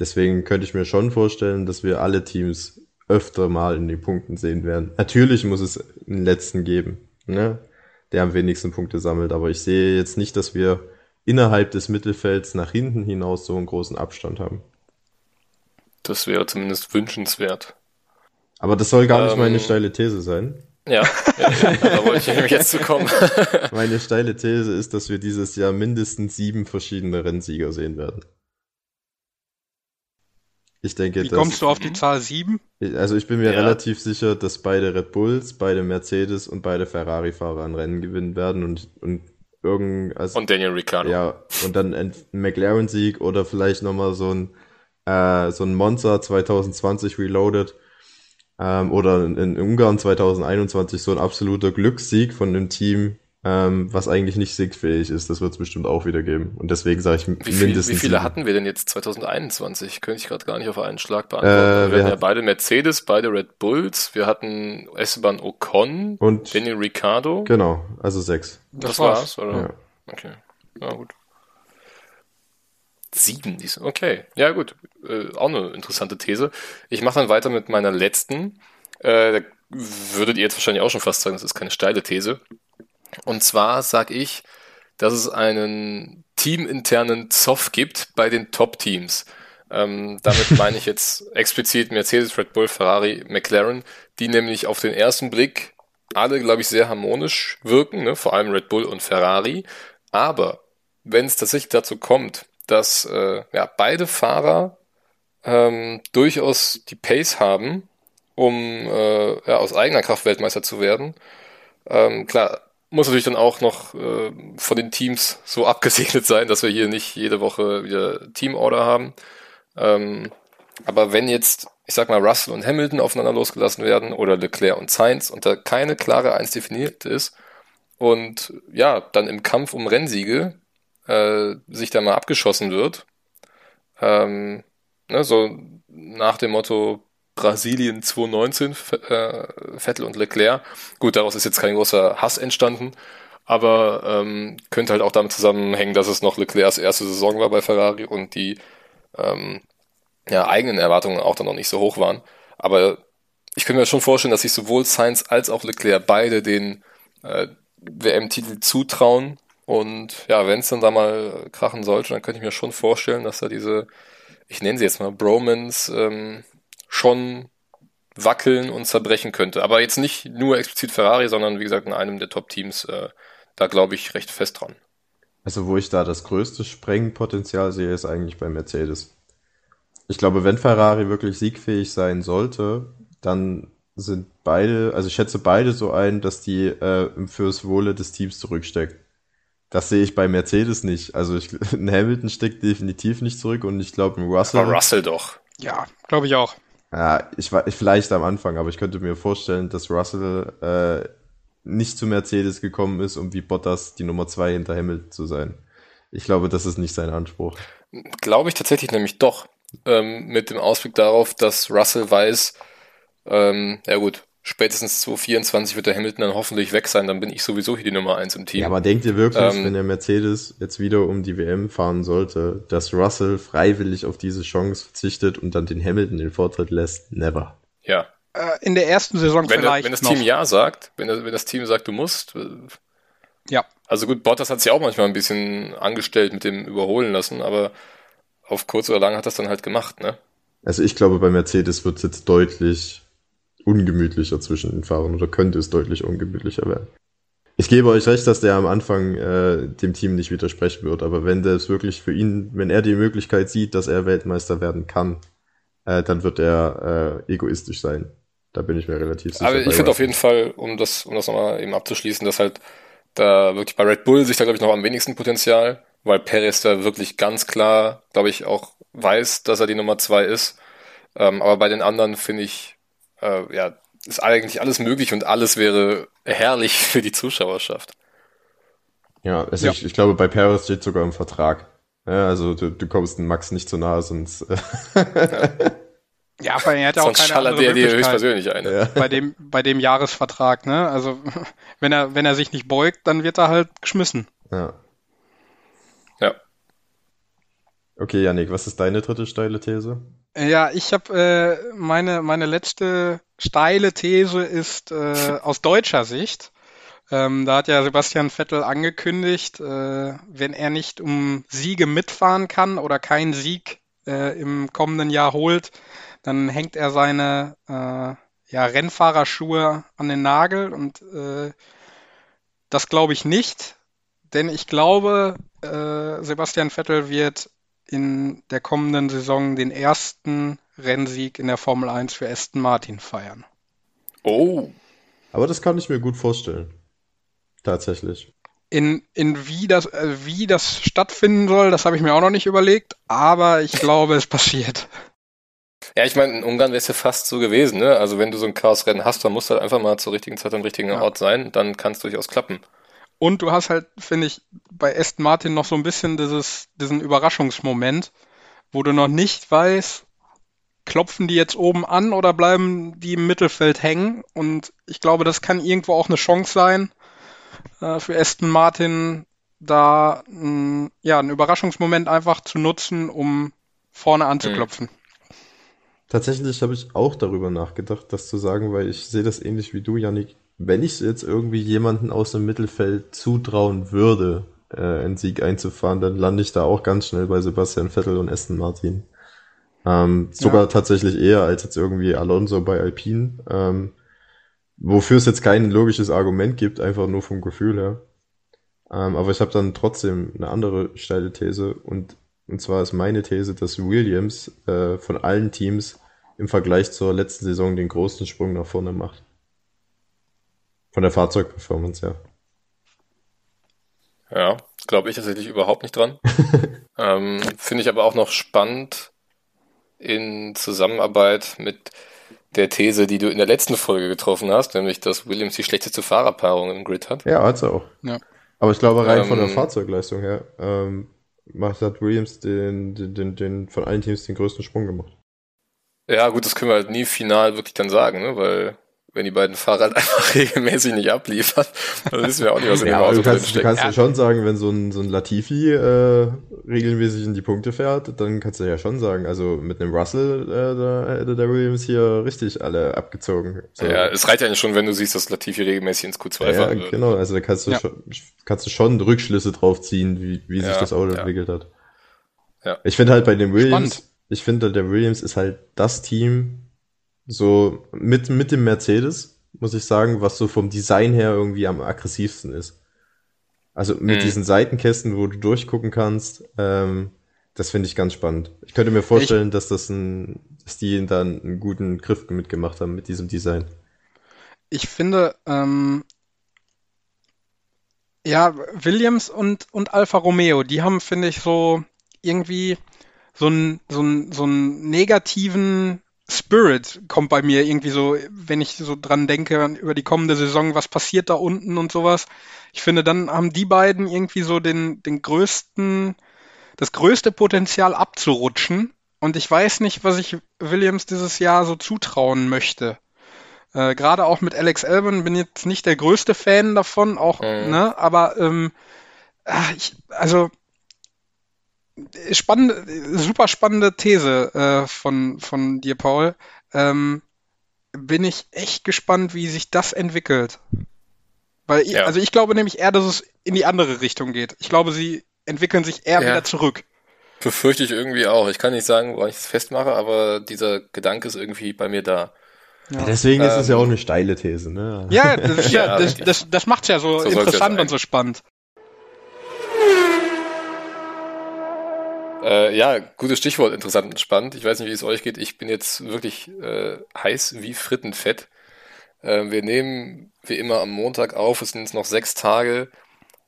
Deswegen könnte ich mir schon vorstellen, dass wir alle Teams öfter mal in den Punkten sehen werden. Natürlich muss es einen letzten geben, ne? der am wenigsten Punkte sammelt, aber ich sehe jetzt nicht, dass wir innerhalb des Mittelfelds nach hinten hinaus so einen großen Abstand haben. Das wäre zumindest wünschenswert. Aber das soll gar ähm, nicht meine steile These sein. Ja, ja, da wollte ich nämlich jetzt zu kommen. meine steile These ist, dass wir dieses Jahr mindestens sieben verschiedene Rennsieger sehen werden. Ich denke, Wie kommst du auf die Zahl 7? Also ich bin mir ja. relativ sicher, dass beide Red Bulls, beide Mercedes und beide Ferrari-Fahrer ein Rennen gewinnen werden und, und irgend, also, Und Daniel Ricciardo. Ja, und dann ein McLaren-Sieg oder vielleicht nochmal so ein, äh, so ein Monza 2020 Reloaded ähm, oder in, in Ungarn 2021 so ein absoluter Glückssieg von dem Team, ähm, was eigentlich nicht siegfähig ist. Das wird es bestimmt auch wieder geben. Und deswegen sage ich wie viel, mindestens. Wie viele sieben. hatten wir denn jetzt 2021? Könnte ich gerade gar nicht auf einen Schlag beantworten. Äh, wir hatten ja beide Mercedes, beide Red Bulls. Wir hatten Esteban Ocon und Daniel Ricciardo. Genau, also sechs. Das, das war's, oder? Ja. Okay, na gut. Sieben, okay. Ja, gut. Äh, auch eine interessante These. Ich mache dann weiter mit meiner letzten. Äh, würdet ihr jetzt wahrscheinlich auch schon fast sagen, das ist keine steile These. Und zwar sage ich, dass es einen teaminternen Zoff gibt bei den Top-Teams. Ähm, damit meine ich jetzt explizit Mercedes, Red Bull, Ferrari, McLaren, die nämlich auf den ersten Blick alle, glaube ich, sehr harmonisch wirken, ne? vor allem Red Bull und Ferrari. Aber wenn es tatsächlich dazu kommt, dass äh, ja, beide Fahrer ähm, durchaus die Pace haben, um äh, ja, aus eigener Kraft Weltmeister zu werden, ähm, klar, muss natürlich dann auch noch äh, von den Teams so abgesegnet sein, dass wir hier nicht jede Woche wieder Teamorder haben. Ähm, aber wenn jetzt, ich sag mal, Russell und Hamilton aufeinander losgelassen werden oder Leclerc und Sainz und da keine klare Eins definiert ist und ja, dann im Kampf um Rennsiege äh, sich da mal abgeschossen wird, ähm, ne, so nach dem Motto, Brasilien 2019, äh, Vettel und Leclerc. Gut, daraus ist jetzt kein großer Hass entstanden, aber ähm, könnte halt auch damit zusammenhängen, dass es noch Leclercs erste Saison war bei Ferrari und die ähm, ja, eigenen Erwartungen auch dann noch nicht so hoch waren. Aber ich könnte mir schon vorstellen, dass sich sowohl Sainz als auch Leclerc beide den äh, WM-Titel zutrauen. Und ja, wenn es dann da mal krachen sollte, dann könnte ich mir schon vorstellen, dass da diese, ich nenne sie jetzt mal Bromans, ähm, schon wackeln und zerbrechen könnte. Aber jetzt nicht nur explizit Ferrari, sondern wie gesagt in einem der Top-Teams. Äh, da glaube ich recht fest dran. Also wo ich da das größte Sprengpotenzial sehe, ist eigentlich bei Mercedes. Ich glaube, wenn Ferrari wirklich siegfähig sein sollte, dann sind beide, also ich schätze beide so ein, dass die äh, fürs Wohle des Teams zurückstecken. Das sehe ich bei Mercedes nicht. Also ich, ein Hamilton steckt definitiv nicht zurück und ich glaube, ein Russell. Aber Russell doch. Ja, glaube ich auch. Ja, ich war ich, vielleicht am Anfang, aber ich könnte mir vorstellen, dass Russell äh, nicht zu Mercedes gekommen ist, um wie Bottas die Nummer zwei hinter Hamilton zu sein. Ich glaube, das ist nicht sein Anspruch. Glaube ich tatsächlich nämlich doch. Ähm, mit dem Ausblick darauf, dass Russell weiß, ähm, ja gut, spätestens 2024 wird der Hamilton dann hoffentlich weg sein, dann bin ich sowieso hier die Nummer eins im Team. Ja, aber denkt ihr wirklich, ähm, wenn der Mercedes jetzt wieder um die WM fahren sollte, dass Russell freiwillig auf diese Chance verzichtet und dann den Hamilton den Vortritt lässt? Never. Ja. Äh, in der ersten Saison wenn, vielleicht. Wenn das noch. Team Ja sagt, wenn, wenn das Team sagt, du musst. Äh, ja. Also gut, Bottas hat sich auch manchmal ein bisschen angestellt mit dem Überholen lassen, aber auf kurz oder lang hat das dann halt gemacht, ne? Also ich glaube, bei Mercedes wird es jetzt deutlich ungemütlicher zwischen den Fahrern oder könnte es deutlich ungemütlicher werden. Ich gebe euch recht, dass der am Anfang äh, dem Team nicht widersprechen wird, aber wenn das wirklich für ihn, wenn er die Möglichkeit sieht, dass er Weltmeister werden kann, äh, dann wird er äh, egoistisch sein. Da bin ich mir relativ sicher. Aber ich finde auf jeden Fall, um das, um das nochmal eben abzuschließen, dass halt da wirklich bei Red Bull sich da, glaube ich, noch am wenigsten Potenzial, weil Perez da wirklich ganz klar, glaube ich, auch weiß, dass er die Nummer zwei ist. Ähm, aber bei den anderen finde ich, äh, ja, ist eigentlich alles möglich und alles wäre herrlich für die Zuschauerschaft. Ja, also Ja. Ich, ich glaube, bei Paris steht sogar im Vertrag. Ja, also du, du kommst dem Max nicht zu nahe, sonst äh, Ja, aber er hat ja auch Sonst keine schallert andere der dir höchstpersönlich eine. ja. bei dem, bei dem Jahresvertrag, ne? Also, wenn er, wenn er sich nicht beugt, dann wird er halt geschmissen. ja. Ja. Okay, Yannick, was ist deine dritte steile These? Ja, ich habe äh, meine meine letzte steile These ist äh, aus deutscher Sicht. Ähm, da hat ja Sebastian Vettel angekündigt, äh, wenn er nicht um Siege mitfahren kann oder keinen Sieg äh, im kommenden Jahr holt, dann hängt er seine äh, ja, Rennfahrerschuhe an den Nagel und äh, das glaube ich nicht, denn ich glaube, äh, Sebastian Vettel wird in der kommenden Saison den ersten Rennsieg in der Formel 1 für Aston Martin feiern. Oh, Aber das kann ich mir gut vorstellen. Tatsächlich. In, in wie das, äh, wie das stattfinden soll, das habe ich mir auch noch nicht überlegt, aber ich glaube, es passiert. Ja, ich meine, in Ungarn wäre es ja fast so gewesen, ne? Also wenn du so ein Chaosrennen hast, dann musst du halt einfach mal zur richtigen Zeit am richtigen Ja. Ort sein, dann kann es durchaus klappen. Und du hast halt, finde ich, bei Aston Martin noch so ein bisschen dieses, diesen Überraschungsmoment, wo du noch nicht weißt, klopfen die jetzt oben an oder bleiben die im Mittelfeld hängen? Und ich glaube, das kann irgendwo auch eine Chance sein äh, für Aston Martin, da mh, ja, einen Überraschungsmoment einfach zu nutzen, um vorne anzuklopfen. Tatsächlich habe ich auch darüber nachgedacht, das zu sagen, weil ich sehe das ähnlich wie du, Yannick. Wenn ich jetzt irgendwie jemanden aus dem Mittelfeld zutrauen würde, äh, einen Sieg einzufahren, dann lande ich da auch ganz schnell bei Sebastian Vettel und Aston Martin. Ähm, sogar Ja. tatsächlich eher als jetzt irgendwie Alonso bei Alpine. Ähm, wofür es jetzt kein logisches Argument gibt, einfach nur vom Gefühl her. Ähm, aber ich habe dann trotzdem eine andere steile These und, und zwar ist meine These, dass Williams äh, von allen Teams im Vergleich zur letzten Saison den größten Sprung nach vorne macht. Von der Fahrzeugperformance her. Ja, glaube ich tatsächlich überhaupt nicht dran. ähm, Finde ich aber auch noch spannend in Zusammenarbeit mit der These, die du in der letzten Folge getroffen hast, nämlich, dass Williams die schlechteste Fahrerpaarung im Grid hat. Ja, hat's auch. Ja. Aber ich glaube, rein von der Ähm, Fahrzeugleistung her ähm, macht, hat Williams den, den, den, den von allen Teams den größten Sprung gemacht. Ja, gut, das können wir halt nie final wirklich dann sagen, ne? weil wenn die beiden Fahrer halt einfach regelmäßig nicht abliefern, dann wissen wir auch nicht, was in dem Ja, Auto du drin kannst, du steckt. kannst Ja. ja schon sagen, wenn so ein, so ein Latifi äh, regelmäßig in die Punkte fährt, dann kannst du ja schon sagen, also mit einem Russell, äh, da hätte der Williams hier richtig alle abgezogen. So. Ja, es reicht ja nicht schon, wenn du siehst, dass Latifi regelmäßig ins Q2 Ja, fahren wird. genau, also da kannst du, Ja. schon, kannst du schon Rückschlüsse drauf ziehen, wie, wie sich Ja, das Auto ja. entwickelt hat. Ja. Ich finde halt bei dem Williams, Spannend. ich finde, der Williams ist halt das Team, so mit, mit dem Mercedes, muss ich sagen, was so vom Design her irgendwie am aggressivsten ist. Also mit Mhm. diesen Seitenkästen, wo du durchgucken kannst, ähm, das finde ich ganz spannend. Ich könnte mir vorstellen, dass das ein, dass die dann einen guten Griff mitgemacht haben mit diesem Design. Ich finde, ähm, ja, Williams und, und Alfa Romeo, die haben, finde ich, so irgendwie so einen, so einen, so einen negativen Spirit kommt bei mir irgendwie so, wenn ich so dran denke, über die kommende Saison, was passiert da unten und sowas. Ich finde, dann haben die beiden irgendwie so den, den größten, das größte Potenzial abzurutschen. Und ich weiß nicht, was ich Williams dieses Jahr so zutrauen möchte. Äh, Gerade auch mit Alex Albon bin jetzt nicht der größte Fan davon, auch, Mhm. ne, aber ähm, ah, ich, also spannende, super spannende These äh, von, von dir, Paul. Ähm, bin ich echt gespannt, wie sich das entwickelt. Weil ich, Ja. also ich glaube nämlich eher, dass es in die andere Richtung geht. Ich glaube, sie entwickeln sich eher Ja. wieder zurück. Befürchte ich irgendwie auch. Ich kann nicht sagen, woran ich es festmache, aber dieser Gedanke ist irgendwie bei mir da. Ja. Deswegen ist es ja Ähm, auch eine steile These, ne? Ja, das, ja, Ja, das, das, das macht's ja so, So interessant und so spannend. Äh, ja, gutes Stichwort, interessant und spannend. Ich weiß nicht, wie es euch geht. Ich bin jetzt wirklich äh, heiß wie Frittenfett. Äh, wir nehmen wie immer am Montag auf. Es sind jetzt noch sechs Tage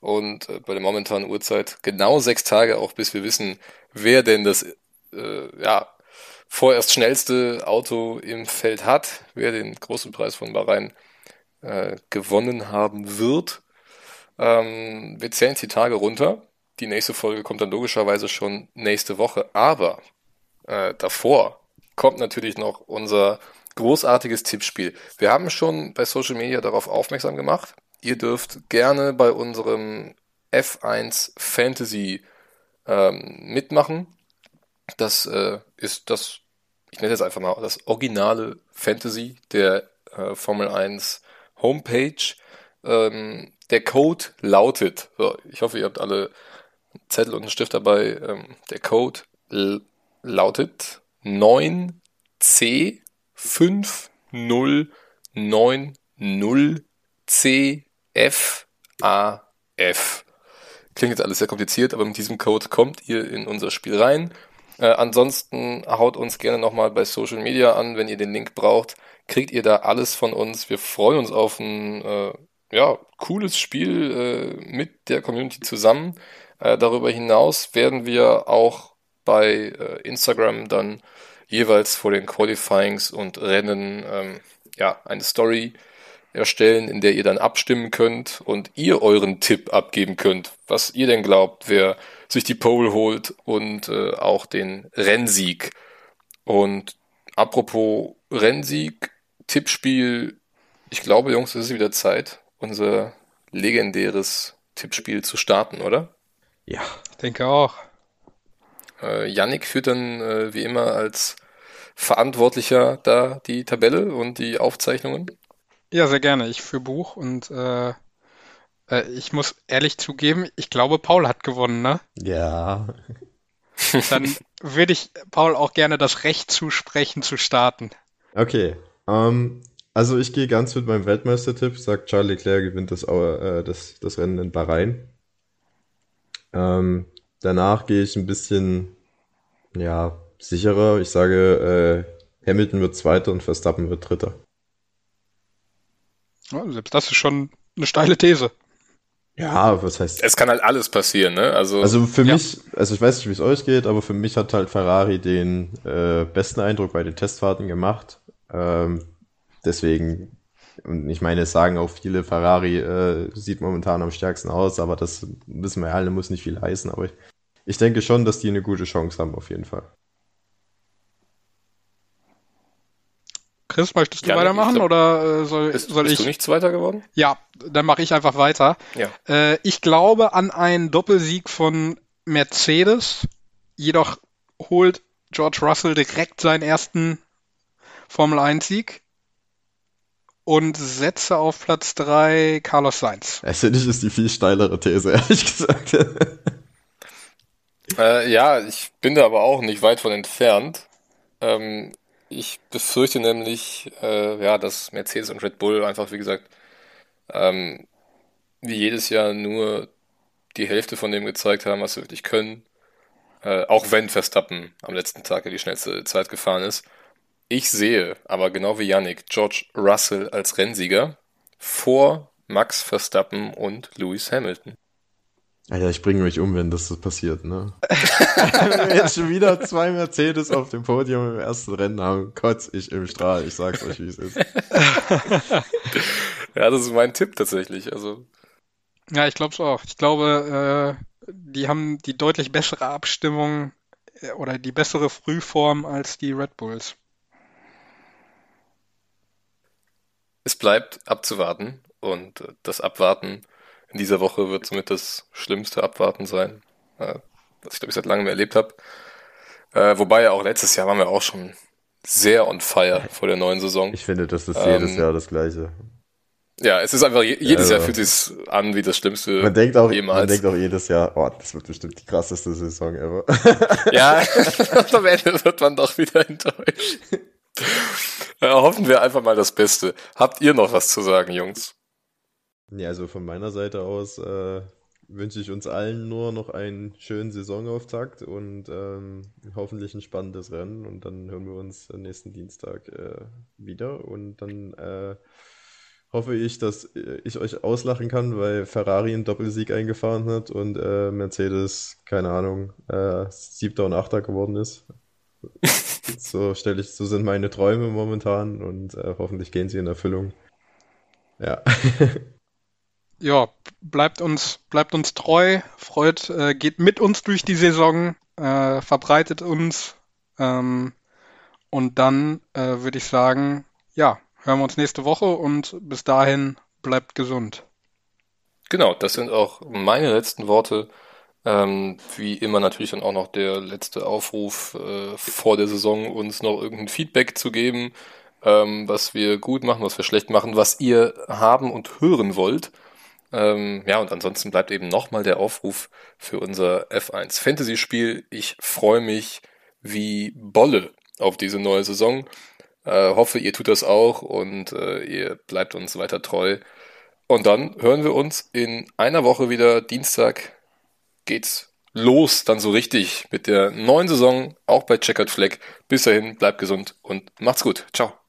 und äh, bei der momentanen Uhrzeit genau sechs Tage, auch bis wir wissen, wer denn das äh, ja, vorerst schnellste Auto im Feld hat, wer den großen Preis von Bahrain äh, gewonnen haben wird. Ähm, wir zählen die Tage runter. Die nächste Folge kommt dann logischerweise schon nächste Woche. Aber äh, davor kommt natürlich noch unser großartiges Tippspiel. Wir haben schon bei Social Media darauf aufmerksam gemacht. Ihr dürft gerne bei unserem F1 Fantasy ähm, mitmachen. Das äh, ist das, ich nenne es einfach mal das originale Fantasy der äh, Formel 1 Homepage. Ähm, der Code lautet, so, ich hoffe, ihr habt alle Zettel und einen Stift dabei. Ähm, der Code lautet 9C5090CFAF. Klingt jetzt alles sehr kompliziert, aber mit diesem Code kommt ihr in unser Spiel rein. Äh, ansonsten haut uns gerne nochmal bei Social Media an, wenn ihr den Link braucht. Kriegt ihr da alles von uns. Wir freuen uns auf ein äh, ja, cooles Spiel äh, mit der Community zusammen. Äh, darüber hinaus werden wir auch bei äh, Instagram dann jeweils vor den Qualifyings und Rennen ähm, ja, eine Story erstellen, in der ihr dann abstimmen könnt und ihr euren Tipp abgeben könnt, was ihr denn glaubt, wer sich die Pole holt und äh, auch den Rennsieg. Und apropos Rennsieg, Tippspiel, ich glaube, Jungs, es ist wieder Zeit, unser legendäres Tippspiel zu starten, oder? Ja. Ich denke auch. Äh, Yannick führt dann äh, wie immer als Verantwortlicher da die Tabelle und die Aufzeichnungen. Ja, sehr gerne. Ich für Buch und äh, äh, ich muss ehrlich zugeben, ich glaube, Paul hat gewonnen, ne? Ja. Dann würde ich Paul auch gerne das Recht zusprechen zu starten. Okay. Ähm, also ich gehe ganz mit meinem Weltmeistertipp, sagt Charles Leclerc gewinnt das, äh, das, das Rennen in Bahrain. Ähm, danach gehe ich ein bisschen, ja, sicherer. Ich sage, äh, Hamilton wird Zweiter und Verstappen wird Dritter. Ja, selbst das ist schon eine steile These. Ja, was heißt? Es kann halt alles passieren, ne? Also, Also für Ja. mich, also ich weiß nicht, wie es euch geht, aber für mich hat halt Ferrari den äh, besten Eindruck bei den Testfahrten gemacht. Ähm, deswegen, und ich meine, es sagen auch viele, Ferrari äh, sieht momentan am stärksten aus, aber das wissen wir ja alle, muss nicht viel heißen. Aber ich, ich denke schon, dass die eine gute Chance haben, auf jeden Fall. Chris, möchtest du Ja, nee, weitermachen ich glaub- oder äh, soll, bist, soll bist ich? du nicht Zweiter geworden? Ja, dann mache ich einfach weiter. Ja. Äh, ich glaube an einen Doppelsieg von Mercedes. Jedoch holt George Russell direkt seinen ersten Formel 1-Sieg und setze auf Platz 3 Carlos Sainz. Also das ist die viel steilere These, ehrlich gesagt. Äh, ja, ich bin da aber auch nicht weit von entfernt. Ähm, Ich befürchte nämlich, äh, ja, dass Mercedes und Red Bull einfach, wie gesagt, ähm, wie jedes Jahr nur die Hälfte von dem gezeigt haben, was sie wirklich können. Äh, auch wenn Verstappen am letzten Tag ja die schnellste Zeit gefahren ist. Ich sehe aber genau wie Yannick George Russell als Rennsieger vor Max Verstappen und Lewis Hamilton. Alter, ich bringe mich um, wenn das so passiert, ne? wenn wir jetzt schon wieder zwei Mercedes auf dem Podium im ersten Rennen haben, kotz ich im Strahl. Ich sag's euch, wie es ist. ja, das ist mein Tipp tatsächlich. Also. Ja, ich glaube es auch. Ich glaube, äh, die haben die deutlich bessere Abstimmung äh, oder die bessere Frühform als die Red Bulls. Es bleibt abzuwarten und äh, das Abwarten in dieser Woche wird somit das schlimmste Abwarten sein, äh, was ich glaube ich seit langem erlebt habe. Äh, wobei ja auch letztes Jahr waren wir auch schon sehr on fire vor der neuen Saison. Ich finde, das ist ähm, jedes Jahr das Gleiche. Ja, es ist einfach, jedes also, Jahr fühlt sich an wie das Schlimmste man denkt auch, jemals. Man denkt auch jedes Jahr, oh, das wird bestimmt die krasseste Saison ever. Ja, am Ende wird man doch wieder enttäuscht. Ja, hoffen wir einfach mal das Beste. Habt ihr noch was zu sagen, Jungs? Ja, also von meiner Seite aus äh, wünsche ich uns allen nur noch einen schönen Saisonauftakt und ähm, hoffentlich ein spannendes Rennen. Und dann hören wir uns nächsten Dienstag äh, wieder. Und dann äh, hoffe ich, dass ich euch auslachen kann, weil Ferrari einen Doppelsieg eingefahren hat und äh, Mercedes, keine Ahnung, äh, siebter und achter geworden ist. so stelle ich, so sind meine Träume momentan und äh, hoffentlich gehen sie in Erfüllung. Ja. ja, bleibt uns, bleibt uns treu, freut, äh, geht mit uns durch die Saison, äh, verbreitet uns. Ähm, und dann äh, würde ich sagen, ja, hören wir uns nächste Woche und bis dahin bleibt gesund. Genau, das sind auch meine letzten Worte. Ähm, wie immer natürlich dann auch noch der letzte Aufruf äh, vor der Saison, uns noch irgendein Feedback zu geben, ähm, was wir gut machen, was wir schlecht machen, was ihr haben und hören wollt. Ähm, ja, und ansonsten bleibt eben nochmal der Aufruf für unser F1 Fantasy Spiel. Ich freue mich wie Bolle auf diese neue Saison. Äh, hoffe, ihr tut das auch und äh, ihr bleibt uns weiter treu. Und dann hören wir uns in einer Woche wieder. Dienstag geht's los, dann so richtig mit der neuen Saison, auch bei Checkered Flag. Bis dahin, bleibt gesund und macht's gut. Ciao.